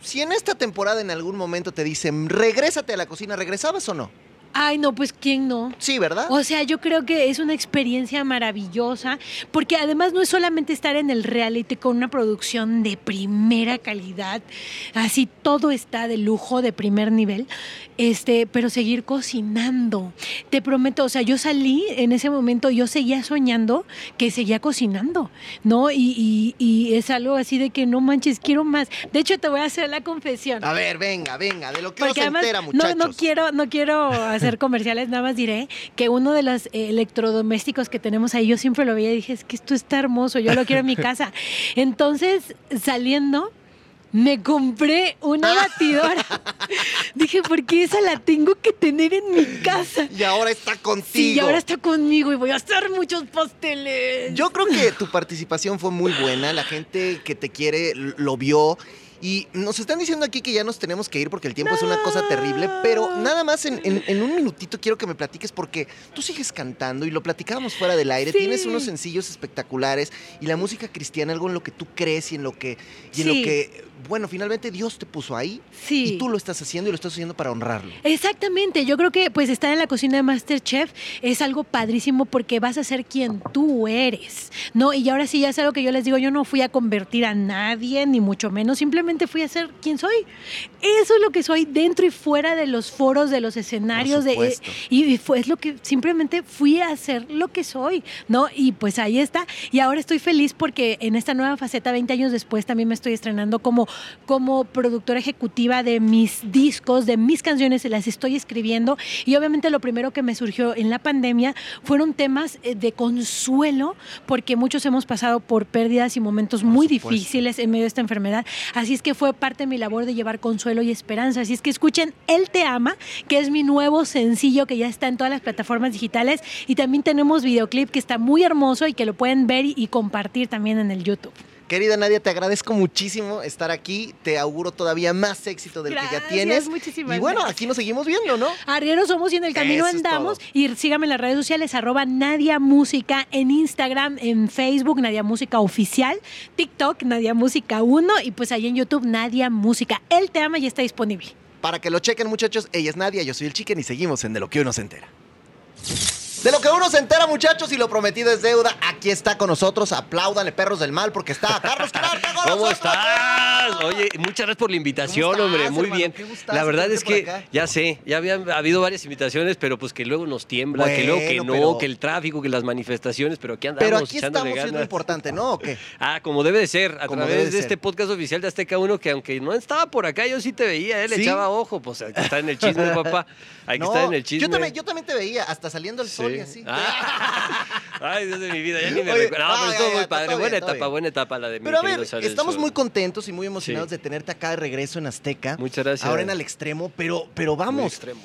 Si en esta temporada en algún momento te dicen, regrésate a la cocina, ¿regresabas o no? Ay, no, pues quién no. Sí, ¿verdad? O sea, yo creo que es una experiencia maravillosa, porque además no es solamente estar en el reality con una producción de primera calidad, así todo está de lujo, de primer nivel, este, pero seguir cocinando. Te prometo, o sea, yo salí en ese momento, yo seguía soñando que seguía cocinando, ¿no? Y, y- y es algo así de que no manches, quiero más. De hecho, te voy a hacer la confesión. A ver, venga, venga, de lo que Porque se además entera, no, muchachos. no quiero, no quiero hacer comerciales, nada más diré que uno de los electrodomésticos que tenemos ahí, yo siempre lo veía y dije, es que esto está hermoso, yo lo quiero en mi casa. Entonces, saliendo, me compré una batidora. Dije, porque esa la tengo que tener en mi casa. Y ahora está contigo. Sí, y ahora está conmigo y voy a hacer muchos pasteles. Yo creo que tu participación fue muy buena. La gente que te quiere lo vio. Y nos están diciendo aquí que ya nos tenemos que ir porque el tiempo es una cosa terrible, pero nada más en, en- en un minutito quiero que me platiques porque tú sigues cantando y lo platicábamos fuera del aire. Sí. Tienes unos sencillos espectaculares y la música cristiana, algo en lo que tú crees y en lo que, y en Sí. lo que, bueno, finalmente Dios te puso ahí Sí. y tú lo estás haciendo y lo estás haciendo para honrarlo. Exactamente, yo creo que pues estar en la cocina de Masterchef es algo padrísimo porque vas a ser quien tú eres, ¿no? Y ahora sí ya es algo que yo les digo, yo no fui a convertir a nadie, ni mucho menos, simplemente fui a ser quien soy. Eso es lo que soy dentro y fuera de los foros, de los escenarios, de, eh, y, fue es lo que simplemente fui a hacer lo que soy, ¿no? Y pues ahí está. Y ahora estoy feliz porque en esta nueva faceta, 20 años después, también me estoy estrenando como, como productora ejecutiva de mis discos, de mis canciones, se las estoy escribiendo. Y obviamente lo primero que me surgió en la pandemia fueron temas eh, de consuelo, porque muchos hemos pasado por pérdidas y momentos muy supuesto. difíciles en medio de esta enfermedad. Así es que fue parte de mi labor de llevar consuelo y esperanza. Así es que escuchen Él Te Ama, que es mi nuevo sencillo que ya está en todas las plataformas digitales. Y también tenemos videoclip que está muy hermoso y que lo pueden ver y, y compartir también en el YouTube. Querida Nadia, te agradezco muchísimo estar aquí. Te auguro todavía más éxito del que ya tienes. muchísimas y bueno, gracias. aquí nos seguimos viendo, ¿no? Arrieros somos y en el camino Eso andamos. Y síganme en las redes sociales, arroba Nadia Música, en Instagram, en Facebook, Nadia Música Oficial, TikTok, Nadia Música 1 y pues ahí en YouTube, Nadia Música. Él te ama y está disponible. Para que lo chequen, muchachos, ella es Nadia, yo soy el Chicken y seguimos en De lo que uno se entera. De lo que uno se entera, muchachos, y lo prometido es deuda. Aquí está con nosotros. Apláudanle, perros del mal, porque está Carlos con ¿Cómo nosotros. estás? Oye, muchas gracias por la invitación, ¿Cómo estás, hombre. Muy hermano? bien. La verdad es que ya sé, ya habían habido varias invitaciones, pero pues que luego nos tiembla, que luego que no, pero- que el tráfico, que las manifestaciones, pero aquí andamos Pero aquí estamos, y es lo ganas. importante, ¿no? ¿O qué? Ah, como debe de ser, a Como través debe de de este ser. podcast oficial de Azteca 1, que aunque no estaba por acá, yo sí te veía, él ¿Sí? echaba ojo, pues hay que estar en el chisme, papá. Hay que No, estar en el chisme. Yo también, yo también te veía, hasta saliendo el sol así. Ah. Ay, Dios de mi vida, ya ni me Oye, recuerdo. No, no, pero estuvo muy padre. buena bien, todo etapa, bien. buena etapa la de mi Pero a ver, estamos muy contentos y muy emocionados Sí. de tenerte acá de regreso en Azteca. Muchas gracias. Ahora en al extremo, pero, pero vamos. extremo.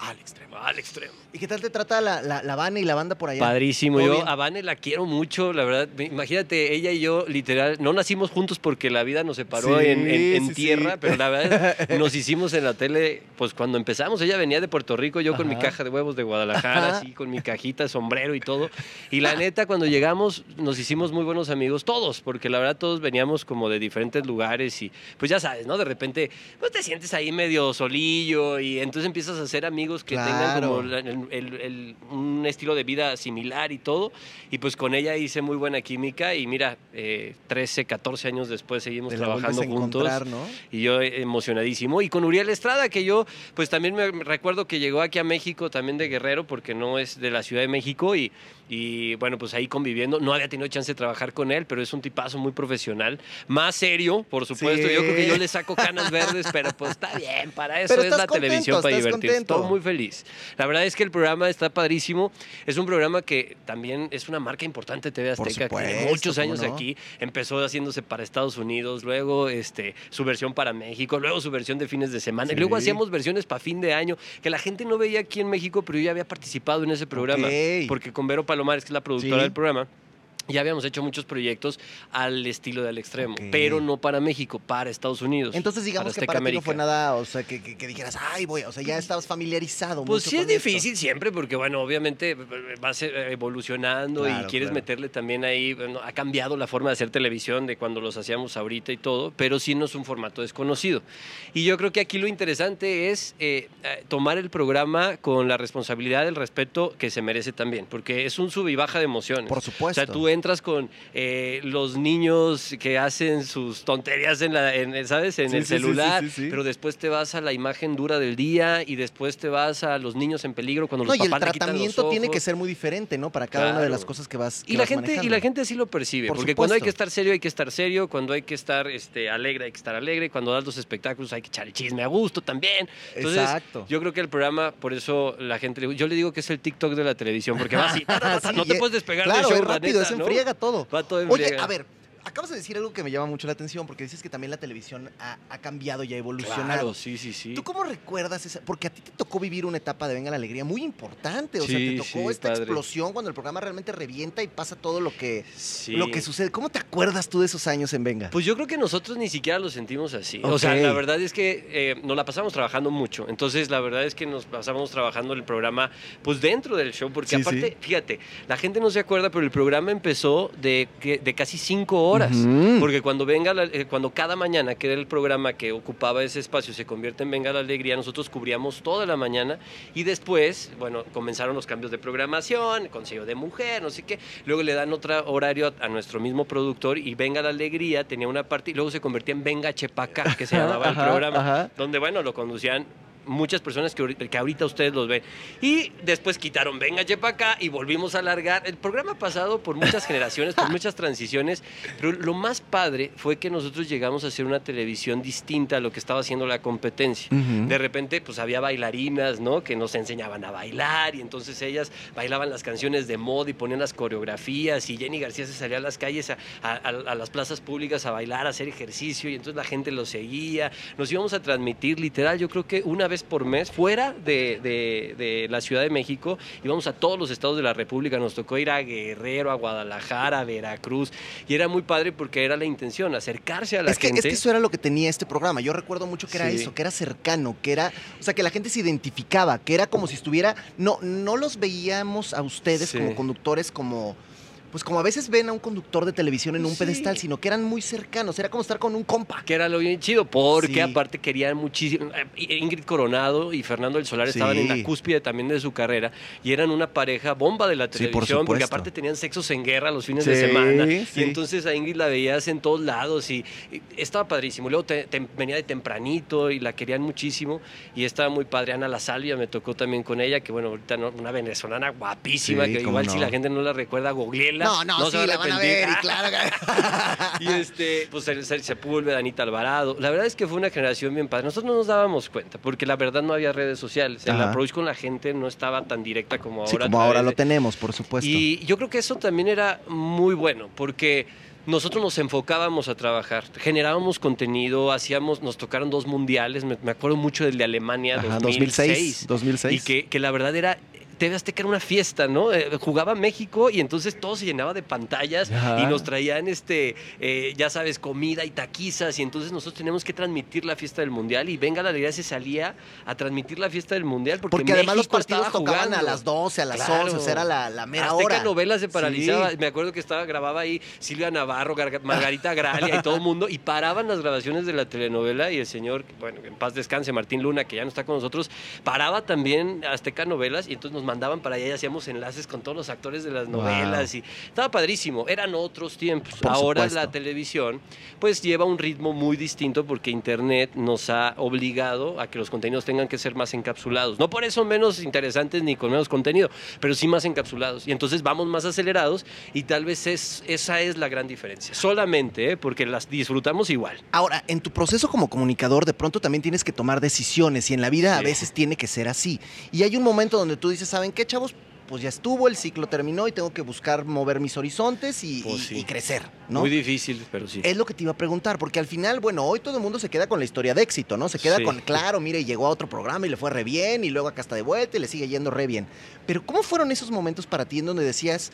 Al extremo. Al extremo. ¿Y qué tal te trata la, la, la Vane y la banda por allá? Padrísimo. ¿Todo Yo bien? a Vane la quiero mucho, la verdad. Imagínate, ella y yo, literal, no nacimos juntos porque la vida nos separó Sí, en, en- en sí, tierra, sí. pero la verdad nos hicimos en la tele, pues cuando empezamos, ella venía de Puerto Rico, yo con mi caja de huevos de Guadalajara, Ajá. así, con mi cajita, sombrero y todo. Y la neta, cuando llegamos, nos hicimos muy buenos amigos, todos, porque la verdad todos veníamos como de diferentes lugares y pues ya sabes, ¿no? De repente, pues te sientes ahí medio solillo y entonces empiezas a hacer amigos que tengan Claro. como la- el- el- el- un estilo de vida similar y todo. Y pues con ella hice muy buena química y mira, eh, 13, 14 años después seguimos trabajando juntos. Y yo emocionadísimo. Y con Uriel Estrada, que yo pues también me me recuerdo que llegó aquí a México, también de Guerrero, porque no es de la Ciudad de México. Y, y bueno, pues ahí conviviendo. No había tenido chance de trabajar con él, pero es un tipazo muy profesional. Más serio, por supuesto. Sí. Yo creo que yo le saco canas verdes, pero pues está bien, para eso Pero es la contento, televisión, para divertirse. Estoy muy feliz. La verdad es que el programa está padrísimo. Es un programa que también es una marca importante TV Azteca, que tiene supuesto, muchos ¿cómo años no? aquí. Empezó haciéndose para Estados Unidos, luego este, su versión para México, luego su versión de fines de semana. Y luego Sí. hacíamos versiones para fin de año, que la gente no veía aquí en México, pero yo ya había participado en ese programa. Ok. Porque con Vero Palomares, que es la productora Sí. del programa, ya habíamos hecho muchos proyectos al estilo del extremo, Ok. pero no para México, para Estados Unidos. Entonces digamos que Azteca para ti no fue nada, o sea, que, que- que dijeras, ay, voy, o sea, ya estabas familiarizado. Pues mucho sí es con esto". difícil siempre porque, bueno, obviamente vas eh, evolucionando Claro, y quieres claro. meterle también ahí, bueno, ha cambiado la forma de hacer televisión de cuando los hacíamos ahorita y todo, pero sí no es un formato desconocido. Y yo creo que aquí lo interesante es eh, eh, tomar el programa con la responsabilidad, el respeto que se merece también, porque es un sub y baja de emociones. Por O supuesto. sea, tú entras con eh, los niños que hacen sus tonterías en la, en, ¿sabes? En Sí, el sí, sí, sí, celular, sí, sí. pero después te vas a la imagen dura del día y después te vas a los niños en peligro cuando No, los y el papás le quitan los tratamiento tiene que ser muy diferente, ¿no? Para cada una de las cosas que vas que Y la, vas gente, y la gente así lo percibe, Por porque cuando hay que estar serio hay que estar serio, cuando hay que estar este, alegre hay que estar alegre, cuando das los espectáculos hay que echar el chisme a gusto también. Entonces, Exacto. yo creo que el programa, por eso la gente, yo le digo que es el TikTok de la televisión, porque va así, ta, ta, ta, ta, Sí, no te puedes despegar Claro, del show, es la rápido, neta, es en ¿no? Friega todo. Va todo en Oye, friega. a ver, acabas de decir algo que me llama mucho la atención, porque dices que también la televisión ha, ha cambiado y ha evolucionado. Claro, sí, sí, sí. ¿Tú cómo recuerdas esa? Porque a ti te tocó vivir una etapa de Venga la Alegría muy importante. O sea, te tocó sí, esta padre. explosión cuando el programa realmente revienta y pasa todo lo que, Sí. lo que sucede. ¿Cómo te acuerdas tú de esos años en Venga? Pues yo creo que nosotros ni siquiera lo sentimos así. O sea, la verdad es que eh, nos la pasamos trabajando mucho. Entonces, la verdad es que nos pasamos trabajando el programa, pues dentro del show. Porque aparte, fíjate, la gente no se acuerda, pero el programa empezó de, de casi cinco horas. Porque cuando venga, la- eh, cuando cada mañana, que era el programa que ocupaba ese espacio, se convierte en Venga la Alegría, nosotros cubríamos toda la mañana y después, bueno, comenzaron los cambios de programación, Consejo de Mujer, no sé qué. Luego le dan otro horario a, a nuestro mismo productor y Venga la Alegría tenía una parte y luego se convertía en Venga Chepacá, que se llamaba el programa, ajá. donde, bueno, lo conducían muchas personas que ahorita, que ahorita ustedes los ven. Y después quitaron Venga Chepacá y volvimos a alargar. El programa ha pasado por muchas generaciones, por muchas transiciones, pero lo más padre fue que nosotros llegamos a hacer una televisión distinta a lo que estaba haciendo la competencia. De repente, pues había bailarinas, ¿no? Que nos enseñaban a bailar y entonces ellas bailaban las canciones de moda y ponían las coreografías y Jenny García se salía a las calles, a, a- a- a las plazas públicas a bailar, a hacer ejercicio y entonces la gente lo seguía. Nos íbamos a transmitir literal, yo creo que una vez por mes, fuera de, de- de la Ciudad de México, íbamos a todos los estados de la República, nos tocó ir a Guerrero, a Guadalajara, a Veracruz y era muy padre porque era la intención, acercarse a la Es que, gente. es que eso era lo que tenía este programa. Yo recuerdo mucho que era Sí. eso, que era cercano, que era, o sea, que la gente se identificaba, que era como si estuviera, no, no los veíamos a ustedes Sí. como conductores como, pues como a veces ven a un conductor de televisión en un Sí. pedestal, sino que eran muy cercanos, era como estar con un compa. que era lo bien chido, porque Sí. aparte querían muchísimo. eh, Ingrid Coronado y Fernando del Solar Sí. estaban en la cúspide también de su carrera y eran una pareja bomba de la por televisión, porque aparte tenían sexos en guerra los fines de semana. sí. Y entonces a Ingrid la veías en todos lados y, y estaba padrísimo. Luego te- te- venía de tempranito y la querían muchísimo y estaba muy padre. Ana La Salvia me tocó también con ella, que bueno, ahorita no, una venezolana guapísima, que igual no. si la gente no la recuerda, googleela. No, no, se sí, va la van a ver, y claro. que- Y este, pues se, se, Sepúlveda, Anita Alvarado. La verdad es que fue una generación bien padre. Nosotros no nos dábamos cuenta, porque la verdad no había redes sociales. El Ajá. approach con la gente no estaba tan directa como ahora. Sí, como ahora lo de- tenemos, por supuesto. Y yo creo que eso también era muy bueno, porque nosotros nos enfocábamos a trabajar, generábamos contenido, hacíamos, nos tocaron dos mundiales, me, me acuerdo mucho del de Alemania, Ajá, 2006. 2006, 2006. Y que, que la verdad era. TV Azteca era una fiesta, ¿no? Eh, jugaba México y entonces todo se llenaba de pantallas Ajá. y nos traían, este, eh, ya sabes, comida y taquizas y entonces nosotros teníamos que transmitir la fiesta del Mundial y Venga la Alegría se salía a transmitir la fiesta del Mundial porque, Porque además los partidos tocaban a las 12, a las Claro. 11, o sea, era la, la mera Azteca hora. Novelas se paralizaba. Sí. Me acuerdo que estaba grababa ahí Silvia Navarro, Gar- Margarita Gralia y todo el mundo y paraban las grabaciones de la telenovela y el señor, bueno, en paz descanse, Martín Luna, que ya no está con nosotros, paraba también Azteca Novelas y entonces nos mandaban para allá y hacíamos enlaces con todos los actores de las Wow. novelas y estaba padrísimo. Eran otros tiempos. Por Ahora supuesto. la televisión pues lleva un ritmo muy distinto porque internet nos ha obligado a que los contenidos tengan que ser más encapsulados. No por eso menos interesantes ni con menos contenido, pero sí más encapsulados. Y entonces vamos más acelerados y tal vez es, esa es la gran diferencia. Solamente ¿eh? porque las disfrutamos igual. Ahora, en tu proceso como comunicador, de pronto también tienes que tomar decisiones y en la vida a Sí. veces tiene que ser así. Y hay un momento donde tú dices, ¿saben qué, chavos? Pues ya estuvo, el ciclo terminó y tengo que buscar mover mis horizontes y, Pues y- sí. y crecer, ¿no? Muy difícil, pero sí. Es lo que te iba a preguntar, porque al final, bueno, hoy todo el mundo se queda con la historia de éxito, ¿no? Se queda Sí. con, claro, mire, llegó a otro programa y le fue re bien, y luego acá está de vuelta y le sigue yendo re bien. Pero ¿cómo fueron esos momentos para ti en donde decías,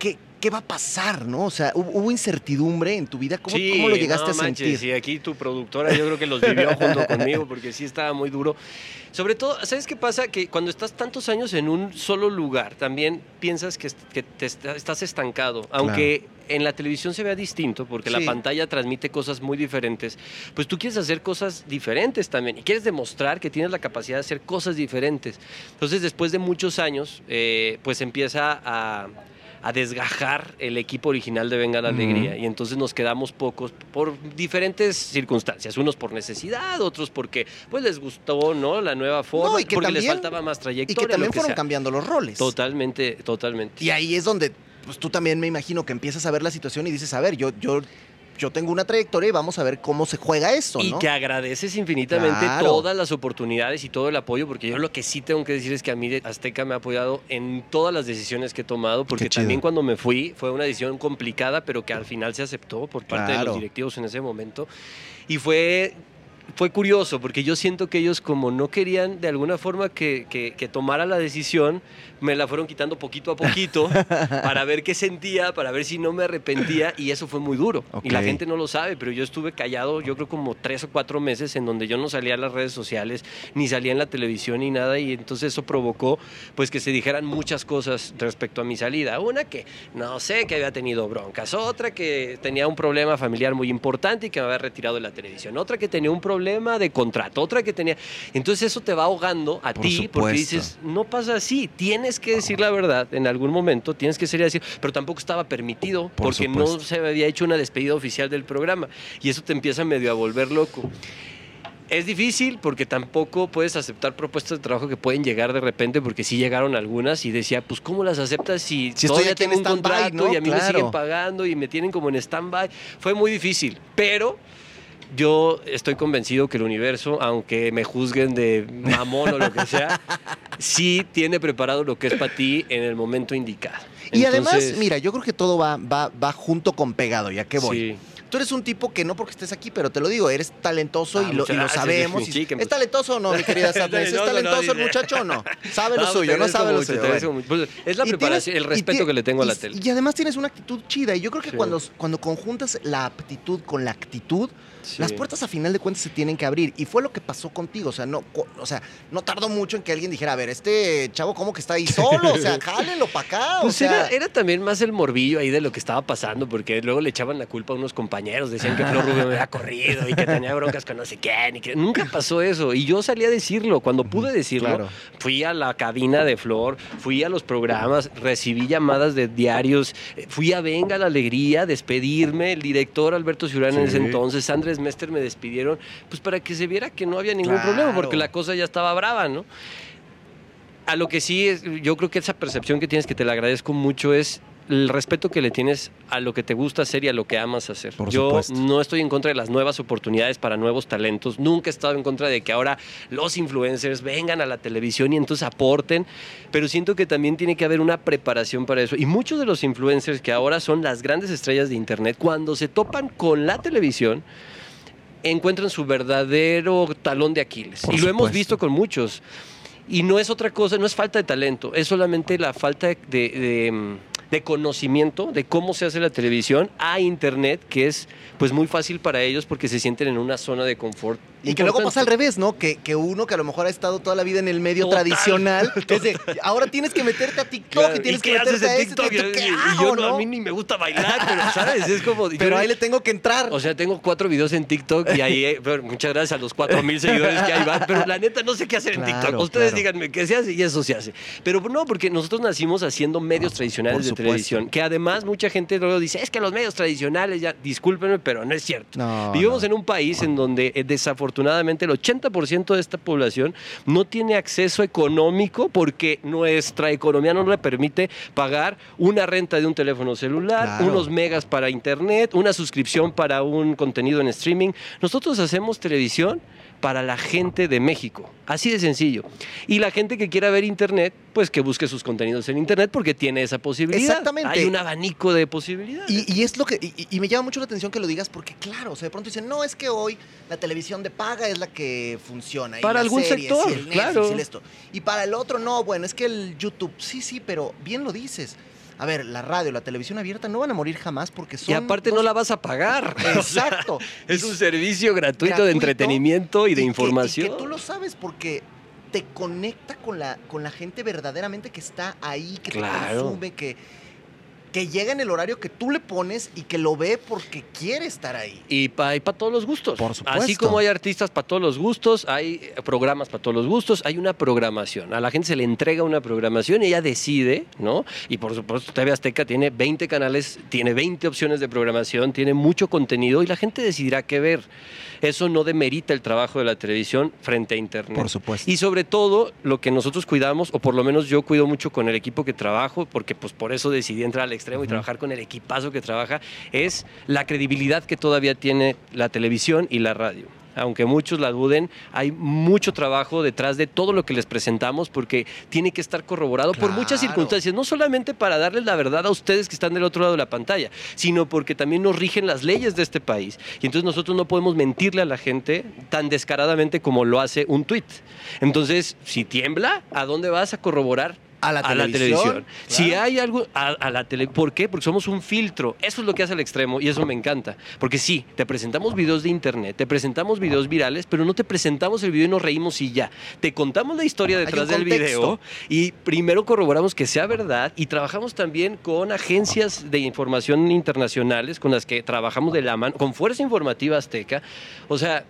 ¿qué, qué va a pasar, no? O sea, ¿hubo, incertidumbre en tu vida? ¿Cómo, Sí, cómo lo llegaste no a sentir? manches, Y aquí tu productora yo creo que los vivió junto conmigo porque sí estaba muy duro. Sobre todo, ¿sabes qué pasa? Que cuando estás tantos años en un solo lugar, también piensas que, te estás estancado. Aunque en la televisión se vea distinto, porque la pantalla transmite cosas muy diferentes, pues tú quieres hacer cosas diferentes también y quieres demostrar que tienes la capacidad de hacer cosas diferentes. Entonces, después de muchos años, eh, pues empieza a a desgajar el equipo original de Venga la. Alegría y entonces nos quedamos pocos por diferentes circunstancias, unos por necesidad, otros porque pues les gustó, ¿no? La nueva forma, No, y que porque les faltaba más Y trayectoria, que también que fueron sea. cambiando los roles. Totalmente, totalmente. Y ahí es donde, pues tú también me imagino que empiezas a ver la situación y dices, a ver, yo, yo, yo tengo una trayectoria y vamos a ver cómo se juega eso, Y ¿no? que agradeces infinitamente Claro. todas las oportunidades y todo el apoyo, porque yo lo que sí tengo que decir es que a mí de Azteca me ha apoyado en todas las decisiones que he tomado, porque también cuando me fui fue una decisión complicada, pero que al final se aceptó por parte de Claro. los directivos en ese momento. Y fue fue curioso porque yo siento que ellos como no querían de alguna forma que, que- que tomara la decisión, me la fueron quitando poquito a poquito para ver qué sentía, para ver si no me arrepentía y eso fue muy duro. Y la gente no lo sabe, pero yo estuve callado yo creo como tres o cuatro meses en donde yo no salía a las redes sociales, ni salía en la televisión ni nada y entonces eso provocó pues que se dijeran muchas cosas respecto a mi salida. Una que no sé, que había tenido broncas, otra que tenía un problema familiar muy importante y que me había retirado de la televisión, otra que tenía un problema de contrato, otra que tenía... Entonces eso te va ahogando a Por ti porque dices, no pasa así, tienes que decir la verdad en algún momento, tienes que ser así, pero tampoco estaba permitido Por porque no se había hecho una despedida oficial del programa y eso te empieza medio a volver loco. Es difícil porque tampoco puedes aceptar propuestas de trabajo que pueden llegar de repente, porque sí llegaron algunas y decía, pues ¿cómo las aceptas si, Si estoy todavía en tengo un contrato ¿no? y a mí me siguen pagando y me tienen como en stand-by? Fue muy difícil, pero yo estoy convencido que el universo, aunque me juzguen de mamón o lo que sea, sí tiene preparado lo que es para ti en el momento indicado. Y además, Entonces, mira, yo creo que todo va, va, va junto con pegado, ¿ya qué voy? sí. Tú eres un tipo que no porque estés aquí, pero te lo digo, eres talentoso Ah, y, lo, y lo sabemos. sí, que- ¿Es talentoso o no, mi querida Sadness? ¿Es talentoso, el muchacho o no? Sabe lo suyo, no sabe lo suyo. Pues, es la preparación, el respeto que le tengo a la tele. Y además tienes una actitud chida. Y yo creo que cuando, cuando conjuntas la aptitud con la actitud, Sí. las puertas a final de cuentas se tienen que abrir. Y fue lo que pasó contigo. O sea, no, o sea, no tardó mucho en que alguien dijera, a ver, este chavo como que está ahí solo. O sea, jálenlo para acá. O Pues sea, era, era también más el morbillo ahí de lo que estaba pasando, porque luego le echaban la culpa a unos compañeros, decían que Flor Rubio me había corrido y que tenía broncas con no sé quién, y que nunca pasó eso. Y yo salí a decirlo, cuando pude decirlo, Claro. fui a la cabina de Flor, fui a los programas, recibí llamadas de diarios, eh, fui a Venga la Alegría, despedirme, el director Alberto Ciurán en ese entonces, Andrés Mester me despidieron, pues para que se viera que no había ningún Claro. problema, porque la cosa ya estaba brava, ¿no? A lo que sí, es, yo creo que esa percepción que tienes, que te la agradezco mucho, es el respeto que le tienes a lo que te gusta hacer y a lo que amas hacer. Por yo supuesto. no estoy en contra de las nuevas oportunidades para nuevos talentos. Nunca he estado en contra de que ahora los influencers vengan a la televisión y entonces aporten, pero siento que también tiene que haber una preparación para eso. Y muchos de los influencers que ahora son las grandes estrellas de Internet, cuando se topan con la televisión, encuentran su verdadero talón de Aquiles. Por y lo hemos visto con muchos. Y no es otra cosa, no es falta de talento, es solamente la falta de, de, de conocimiento de cómo se hace la televisión a Internet, que es pues muy fácil para ellos porque se sienten en una zona de confort. Y que luego pasa al revés, ¿no? Que, que uno que a lo mejor ha estado toda la vida en el medio Total, tradicional, es de, ahora tienes que meterte a TikTok Claro, y tienes qué que meterte a este, TikTok? ¿qué Y- y hago, yo no, a mí ni me gusta bailar, pero ¿sabes? Es como... Pero yo- ahí le tengo que entrar. O sea, tengo cuatro videos en TikTok y ahí, eh, muchas gracias a los cuatro mil seguidores que hay van, pero la neta no sé qué hacer en TikTok. Ustedes claro. díganme qué se hace y eso se hace. Pero no, porque nosotros nacimos haciendo medios tradicionales Por de televisión, que además mucha gente luego dice, es que los medios tradicionales ya, discúlpenme, pero no es cierto. No, Vivimos no. en un país en donde eh, desafortunadamente el 80% de esta población no tiene acceso económico porque nuestra economía no le permite pagar una renta de un teléfono celular, Claro. unos megas para internet, una suscripción para un contenido en streaming. Nosotros hacemos televisión para la gente de México, así de sencillo. Y la gente que quiera ver internet, pues que busque sus contenidos en internet porque tiene esa posibilidad. Exactamente. Hay un abanico de posibilidades. Y, y es lo que y, y me llama mucho la atención que lo digas porque claro, o sea, de pronto dicen, "No, es que hoy la televisión de paga es la que funciona y Para algún series, sector, y el Netflix, claro. y el esto." Y para el otro no, bueno, es que el YouTube, sí, sí, pero bien lo dices. A ver, la radio, la televisión abierta no van a morir jamás porque son y aparte no la vas a pagar. O sea, Exacto. es un servicio gratuito, gratuito de entretenimiento y de que- información. y que tú lo sabes porque te conecta con la, con la gente verdaderamente que está ahí, que Claro. te consume, que, que llega en el horario que tú le pones y que lo ve porque quiere estar ahí. Y para todos los gustos. Por supuesto. Así como hay artistas para todos los gustos, hay programas para todos los gustos, hay una programación. A la gente se le entrega una programación y ella decide, ¿no? Y por supuesto, TV Azteca tiene 20 canales, tiene 20 opciones de programación, tiene mucho contenido y la gente decidirá qué ver. Eso no demerita el trabajo de la televisión frente a Internet. supuesto. Y sobre todo, lo que nosotros cuidamos, o por lo menos yo cuido mucho con el equipo que trabajo, porque pues por eso decidí entrar al extremo y trabajar con el equipazo que trabaja, es la credibilidad que todavía tiene la televisión y la radio aunque muchos la duden, hay mucho trabajo detrás de todo lo que les presentamos porque tiene que estar corroborado por muchas circunstancias, no solamente para darles la verdad a ustedes que están del otro lado de la pantalla, sino porque también nos rigen las leyes de este país. Y entonces nosotros no podemos mentirle a la gente tan descaradamente como lo hace un tuit. Entonces, si tiembla, ¿a dónde vas a corroborar? A la televisión. Si hay algo a, la tele, ¿por qué? Porque somos un filtro. Eso es lo que hace el extremo y eso me encanta. Porque sí, te presentamos videos de internet, te presentamos videos virales, pero no te presentamos el video y nos reímos y ya. Te contamos la historia detrás del video y primero corroboramos que sea verdad y trabajamos también con agencias de información internacionales con las que trabajamos de la mano, con Fuerza Informativa Azteca. O sea,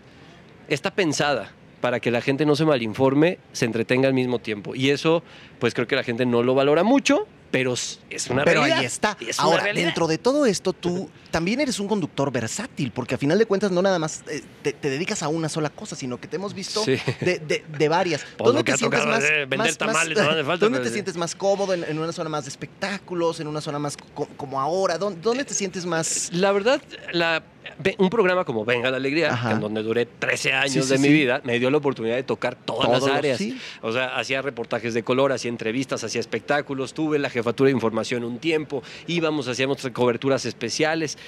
está pensada para que la gente no se malinforme, se entretenga al mismo tiempo. Y eso, pues creo que la gente no lo valora mucho, pero es una pero realidad. ahí está. Ahora, dentro de todo esto, tú también eres un conductor versátil, porque a final de cuentas no nada más eh, te, dedicas a una sola cosa, sino que te hemos visto de, varias. ¿Dónde te sientes más, vender tamales, ¿Dónde te sientes más cómodo? En, una zona más de espectáculos? ¿En una zona más como ahora? ¿Dónde, te sientes más...? La verdad, la un programa como Venga la Alegría, en donde duré 13 años de mi vida, me dio la oportunidad de tocar todas las áreas. O sea, hacía reportajes de color, hacía entrevistas, hacía espectáculos, tuve la jefatura de información un tiempo, íbamos, hacíamos coberturas especiales.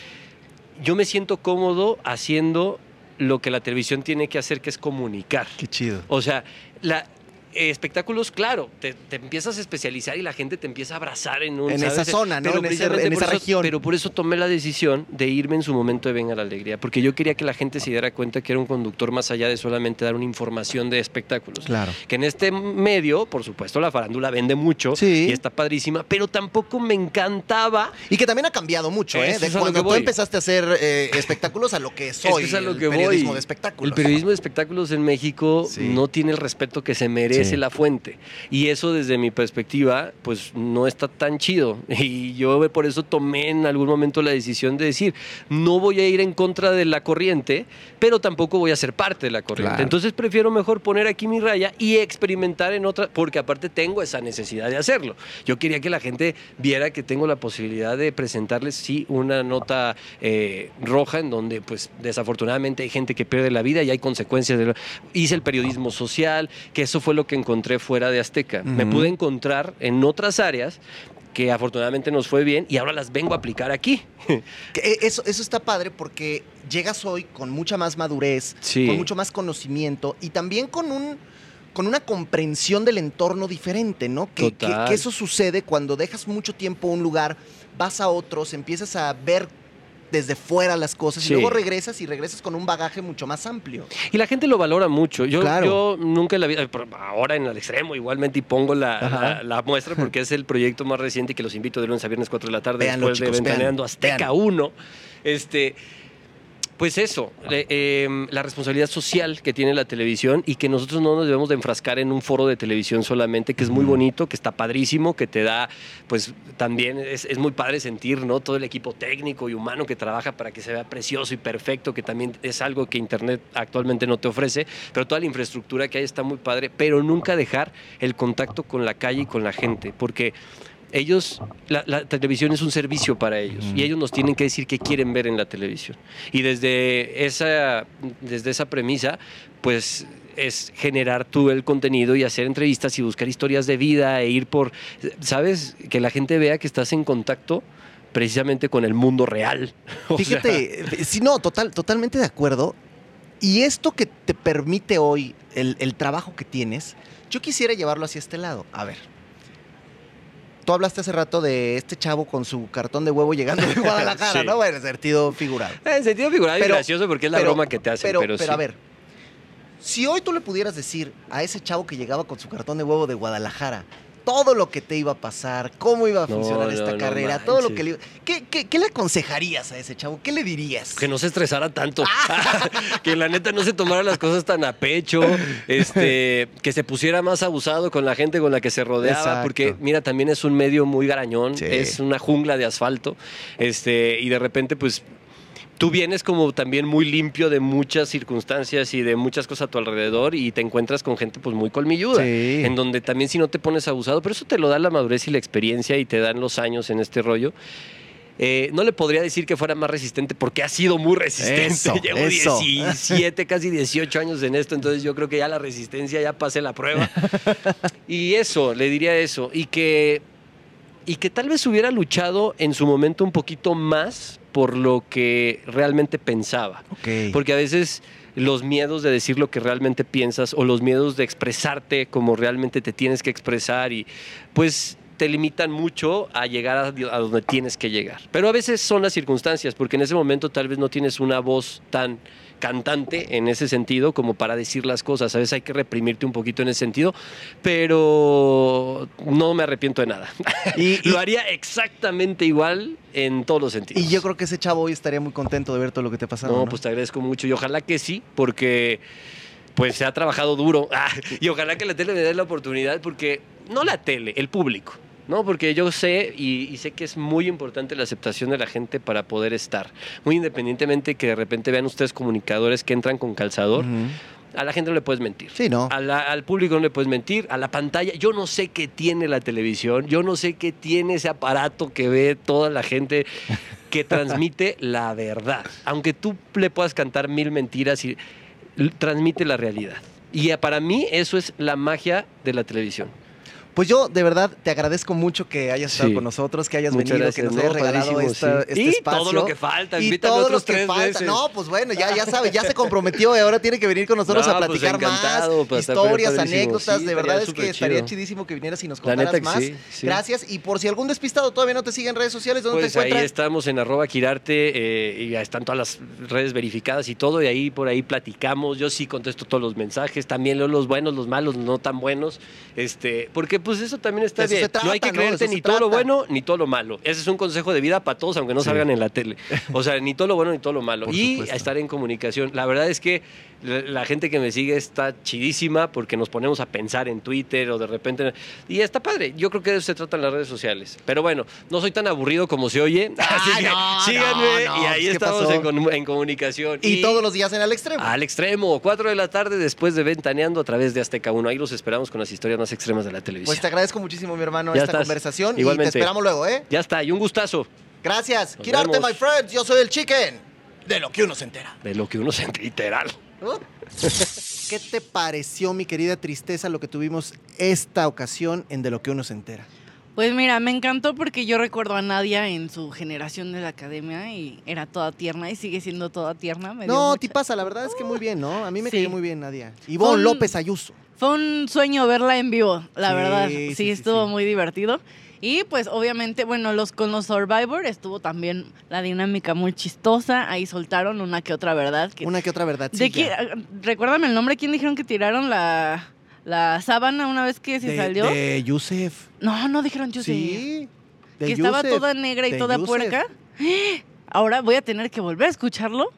Yo me siento cómodo haciendo lo que la televisión tiene que hacer, que es comunicar. Qué chido. O sea, la, espectáculos, claro, te, empiezas a especializar y la gente te empieza a abrazar en, un, en esa zona, ¿no? en, esa región. Pero por eso tomé la decisión de irme en su momento de Venga la Alegría, porque yo quería que la gente se diera cuenta que era un conductor más allá de solamente dar una información de espectáculos. Claro. Que en este medio, por supuesto, la farándula vende mucho y está padrísima, pero tampoco me encantaba. Y que también ha cambiado mucho, ¿eh? De cuando tú empezaste a hacer eh, espectáculos a lo que soy, es el periodismo de espectáculos. El periodismo de espectáculos en México no tiene el respeto que se merece es la fuente. Y eso desde mi perspectiva, pues no está tan chido. Y yo por eso tomé en algún momento la decisión de decir, no voy a ir en contra de la corriente, pero tampoco voy a ser parte de la corriente. Entonces prefiero mejor poner aquí mi raya y experimentar en otra, porque aparte tengo esa necesidad de hacerlo. Yo quería que la gente viera que tengo la posibilidad de presentarles, sí, una nota eh, roja en donde, pues, desafortunadamente hay gente que pierde la vida y hay consecuencias. De lo... Hice el periodismo social, que eso fue lo que encontré fuera de Azteca. Me pude encontrar en otras áreas que afortunadamente nos fue bien y ahora las vengo a aplicar aquí. Eh, eso, eso está padre porque llegas hoy con mucha más madurez, con mucho más conocimiento y también con un con una comprensión del entorno diferente, ¿no? Que, que, eso sucede cuando dejas mucho tiempo un lugar, vas a otros, empiezas a ver desde fuera las cosas y luego regresas y regresas con un bagaje mucho más amplio. Y la gente lo valora mucho. Yo, yo nunca en la vida, ahora en el extremo igualmente y pongo la, muestra porque es el proyecto más reciente que los invito de lunes a viernes 4 de la tarde después de Ventaneando Azteca 1. Este, pues eso, em, la responsabilidad social que tiene la televisión y que nosotros no nos debemos de enfrascar en un foro de televisión solamente, que es muy bonito, que está padrísimo, que te da, pues también es, muy padre sentir, ¿no? Todo el equipo técnico y humano que trabaja para que se vea precioso y perfecto, que también es algo que Internet actualmente no te ofrece, pero toda la infraestructura que hay está muy padre, pero nunca dejar el contacto con la calle y con la gente, porque ellos, la, televisión es un servicio para ellos y ellos nos tienen que decir qué quieren ver en la televisión. Y desde esa, desde esa premisa, pues es generar tú el contenido y hacer entrevistas y buscar historias de vida e ir por, ¿sabes? Que la gente vea que estás en contacto precisamente con el mundo real. Fíjate, si no, total, totalmente de acuerdo. Y esto que te permite hoy, el, el trabajo que tienes, yo quisiera llevarlo hacia este lado. A ver, tú hablaste hace rato de este chavo con su cartón de huevo llegando de Guadalajara, ¿no? En sentido figurado. En sentido figurado pero, gracioso porque es la broma que te hacen. Pero, pero, pero a ver, si hoy tú le pudieras decir a ese chavo que llegaba con su cartón de huevo de Guadalajara, todo lo que te iba a pasar, cómo iba a funcionar esta carrera, todo lo que le ¿Qué, ¿Qué, le aconsejarías a ese chavo? ¿Qué le dirías? Que no se estresara tanto. Ah. que la neta no se tomara las cosas tan a pecho. Este, que se pusiera más abusado con la gente con la que se rodeaba. Porque, mira, también es un medio muy garañón. Es una jungla de asfalto. Este, y de repente, pues tú vienes como también muy limpio de muchas circunstancias y de muchas cosas a tu alrededor y te encuentras con gente pues muy colmilluda, Sí. en donde también si no te pones abusado, pero eso te lo da la madurez y la experiencia y te dan los años en este rollo. Eh, no le podría decir que fuera más resistente porque ha sido muy resistente. Eso, Llevo eso. 17, casi 18 años en esto, entonces yo creo que ya la resistencia ya pasé la prueba. y eso, le diría eso. Y que, y que tal vez hubiera luchado en su momento un poquito más por lo que realmente pensaba. Porque a veces los miedos de decir lo que realmente piensas o los miedos de expresarte como realmente te tienes que expresar y pues te limitan mucho a llegar a, a donde tienes que llegar. Pero a veces son las circunstancias, porque en ese momento tal vez no tienes una voz tan cantante en ese sentido como para decir las cosas. A veces hay que reprimirte un poquito en ese sentido, pero no me arrepiento de nada. Y, y- Lo haría exactamente igual en todos los sentidos. y yo creo que ese chavo hoy estaría muy contento de ver todo lo que te ha pasado. No, ¿no? pues te agradezco mucho y ojalá que sí, porque pues se ha trabajado duro Ah, y ojalá que la tele me dé la oportunidad, porque no la tele, el público. ¿No? Porque yo sé y, y sé que es muy importante la aceptación de la gente para poder estar. Muy independientemente que de repente vean ustedes comunicadores que entran con calzador, a la gente no le puedes mentir. Sí, ¿no? A la- al público no le puedes mentir, a la pantalla. Yo no sé qué tiene la televisión, yo no sé qué tiene ese aparato que ve toda la gente que transmite la verdad. Aunque tú le puedas cantar mil mentiras, y, transmite la realidad. Y para mí eso es la magia de la televisión. Pues yo de verdad te agradezco mucho que hayas estado Sí. con nosotros, que hayas Muchas venido, gracias, que nos ¿no? hayas regalado esta- sí. este y espacio. todo lo que falta, y todo lo que tres falta. veces. No, pues bueno, ya, ya sabe, ya se comprometió y ahora tiene que venir con nosotros No, a pues platicar más pues, está historias, anécdotas. Sí, de verdad es que estaría chidísimo que vinieras y nos La contaras más. sí, sí. Gracias. Y por si algún despistado todavía no te sigue en redes sociales, ¿dónde Pues te ahí encuentran? estamos en arroba Quirarte eh, y ya están todas las redes verificadas y todo, y ahí por ahí platicamos. Yo sí contesto todos los mensajes, también leo los buenos, los malos, no tan buenos, este, porque pues eso también está eso bien. trata, no hay que ¿no? Creerte ni todo lo bueno ni todo lo malo. Ese es un consejo de vida para todos, aunque no salgan en la tele. O sea, ni todo lo bueno ni todo lo malo. Por y supuesto. estar en comunicación. La verdad es que la, gente que me sigue está chidísima porque nos ponemos a pensar en Twitter o de repente. Y está padre. Yo creo que de eso se tratan las redes sociales. Pero bueno, no soy tan aburrido como se oye. Así que no, síganme no, no, y ahí ¿qué estamos en, comu- en comunicación. Y, todos los días en al extremo. Al extremo, 4 de la tarde después de Ventaneando a través de Azteca 1. Ahí los esperamos con las historias más extremas de la televisión. Pues te agradezco muchísimo, mi hermano, Ya esta estás. conversación. Y Igualmente. te esperamos luego, ¿eh? Ya está, y un gustazo Gracias. Nos Quirarte, vemos. my friends. Yo soy el chicken. De lo que uno se entera. de lo que uno se literal. ¿Qué te pareció, mi querida tristeza, lo que tuvimos esta ocasión en De lo que uno se entera? Pues mira, me encantó porque yo recuerdo a Nadia en su generación de la academia y era toda tierna y sigue siendo toda tierna. me No, mucha- ti pasa, la verdad es que muy bien, ¿no? A mí me Sí. cayó muy bien, Nadia. Ivonne Con- López Ayuso. Fue un sueño verla en vivo, la Sí, verdad. sí, Sí, estuvo muy divertido. Y pues obviamente, bueno, los con los Survivor estuvo también la dinámica muy chistosa. Ahí soltaron una que otra verdad. Que, Una que otra verdad. ¿De quién- recuérdame el nombre, ¿quién dijeron que tiraron la, la sábana una vez que se de, salió? de Yusef. No, no dijeron sé. Sí. de que estaba Yusef. toda negra y toda Yusef. puerca. Ahora voy a tener que volver a escucharlo.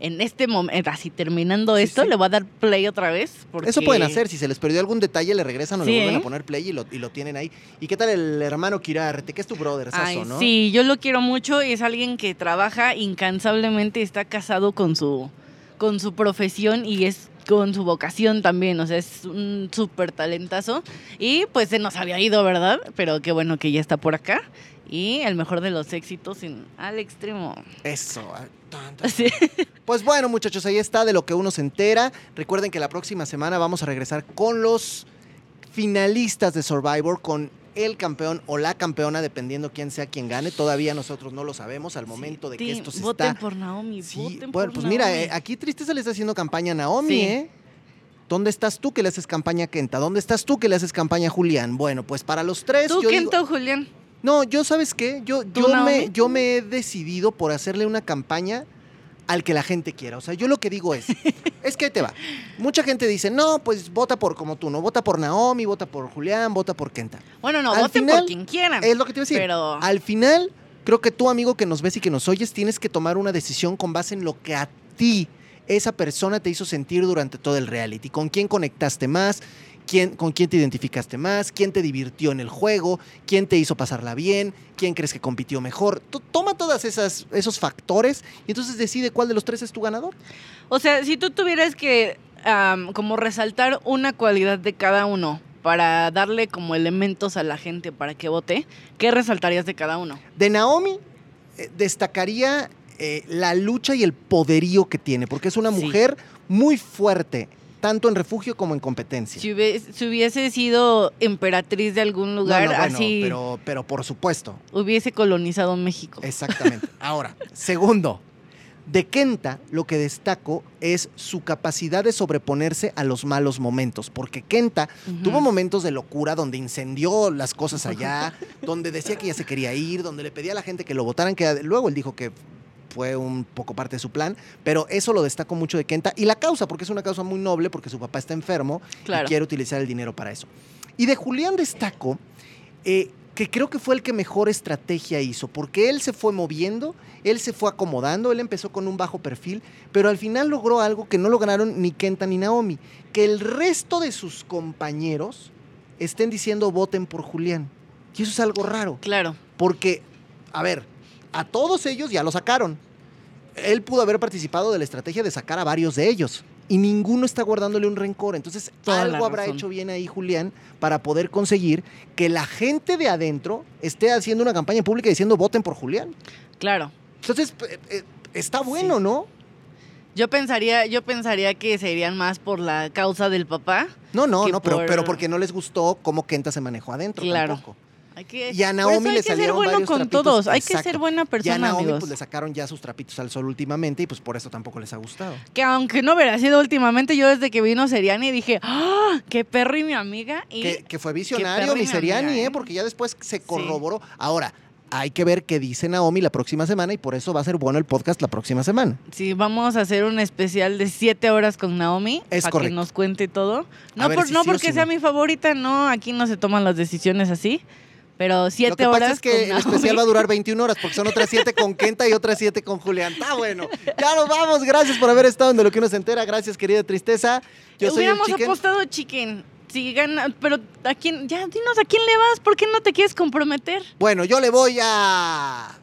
En este momento, así terminando Sí, esto, sí. le voy a dar play otra vez. Porque... Eso pueden hacer, si se les perdió algún detalle, le regresan o le vuelven a poner play y lo, y lo tienen ahí. ¿Y qué tal el hermano Kirarte? Que es tu brother, Ay, ¿no? sí, yo lo quiero mucho y es alguien que trabaja incansablemente, está casado con su, con su profesión y es con su vocación también, o sea, es un súper talentazo. Y pues se nos había ido, ¿verdad? Pero qué bueno que ya está por acá. Y el mejor de los éxitos en, al extremo. Eso. ah. Sí. Pues bueno, muchachos, ahí está de lo que uno se entera. Recuerden que la próxima semana vamos a regresar con los finalistas de Survivor, con el campeón o la campeona, dependiendo quién sea quien gane. Todavía nosotros no lo sabemos al momento de que esto se voten está. por Naomi, Sí, voten bueno, por pues mira, eh, aquí Tristeza le está haciendo campaña a Naomi, Sí. ¿eh? ¿Dónde estás tú que le haces campaña a Kenta? ¿Dónde estás tú que le haces campaña a Julián? Bueno, pues para los tres. ¿Tú, yo digo- Kento, Julián? No, yo, ¿sabes qué? Yo, ¿Tú, yo, me, yo me he decidido por hacerle una campaña al que la gente quiera. O sea, yo lo que digo es, es que ahí te va. Mucha gente dice, no, pues vota por como tú, ¿no? Vota por Naomi, vota por Julián, vota por Kenta. Bueno, no, Al voten final, por quien quieran. Es lo que te iba a decir. Pero Al final, creo que tú, amigo que nos ves y que nos oyes, tienes que tomar una decisión con base en lo que a ti esa persona te hizo sentir durante todo el reality. Con quién conectaste más, quién, con quién te identificaste más, quién te divirtió en el juego, quién te hizo pasarla bien, quién crees que compitió mejor. Toma todos esos factores y entonces decide cuál de los tres es tu ganador. O sea, si tú tuvieras que como resaltar una cualidad de cada uno para darle como elementos a la gente para que vote, ¿qué resaltarías de cada uno? De Naomi eh, destacaría eh, la lucha y el poderío que tiene, porque es una mujer muy fuerte, tanto en refugio como en competencia. Si hubiese, sido emperatriz de algún lugar, así. Pero, pero por supuesto. Hubiese colonizado México. Exactamente. Ahora, segundo. De Kenta lo que destaco es su capacidad de sobreponerse a los malos momentos, porque Kenta tuvo momentos de locura donde incendió las cosas allá, donde decía que ya se quería ir, donde le pedía a la gente que lo votaran, que luego él dijo que fue un poco parte de su plan, pero eso lo destaco mucho de Kenta y la causa, porque es una causa muy noble, porque su papá está enfermo y quiere utilizar el dinero para eso. Y de Julián destaco eh, que creo que fue el que mejor estrategia hizo, porque él se fue moviendo, él se fue acomodando, él empezó con un bajo perfil, pero al final logró algo que no lograron ni Kenta ni Naomi, que el resto de sus compañeros estén diciendo voten por Julián. Y eso es algo raro. Claro. Porque, a ver, a todos ellos ya lo sacaron. Él pudo haber participado de la estrategia de sacar a varios de ellos y ninguno está guardándole un rencor. Entonces, algo habrá hecho bien ahí Julián para poder conseguir que la gente de adentro esté haciendo una campaña pública diciendo voten por Julián. Claro. Entonces, eh, eh, está bueno, ¿no? Yo pensaría, yo pensaría que se irían más por la causa del papá. No, no, no, pero, pero porque no les gustó cómo Kenta se manejó adentro claro. tampoco. Hay que, y a Naomi le salieron ser bueno con todos. Hay que ser buena persona, Y a Naomi pues le sacaron ya sus trapitos al sol últimamente y pues por eso tampoco les ha gustado. Que aunque no hubiera sido últimamente, yo desde que vino Seriani dije, ¡ah! ¡Qué perro y mi amiga! Y que, fue visionario mi Seriani, ¿eh? ¿eh? Porque ya después se corroboró. Ahora, hay que ver qué dice Naomi la próxima semana y por eso va a ser bueno el podcast la próxima semana. Sí, vamos a hacer un especial de siete horas con Naomi es para que nos cuente todo. No, no porque sea mi favorita, no, aquí no se toman las decisiones así. Pero siete horas. Lo que pasa es que el especial va a durar 21 horas porque son otras siete con Kenta y otras siete con Julián. Está bueno. Ya nos vamos. Gracias por haber estado en De lo que uno se entera. Gracias, querida Tristeza. Yo Hubiéramos soy apostado chicken. Si gana, pero a quién, ya dinos a quién le vas, ¿por qué no te quieres comprometer? Bueno, yo le voy a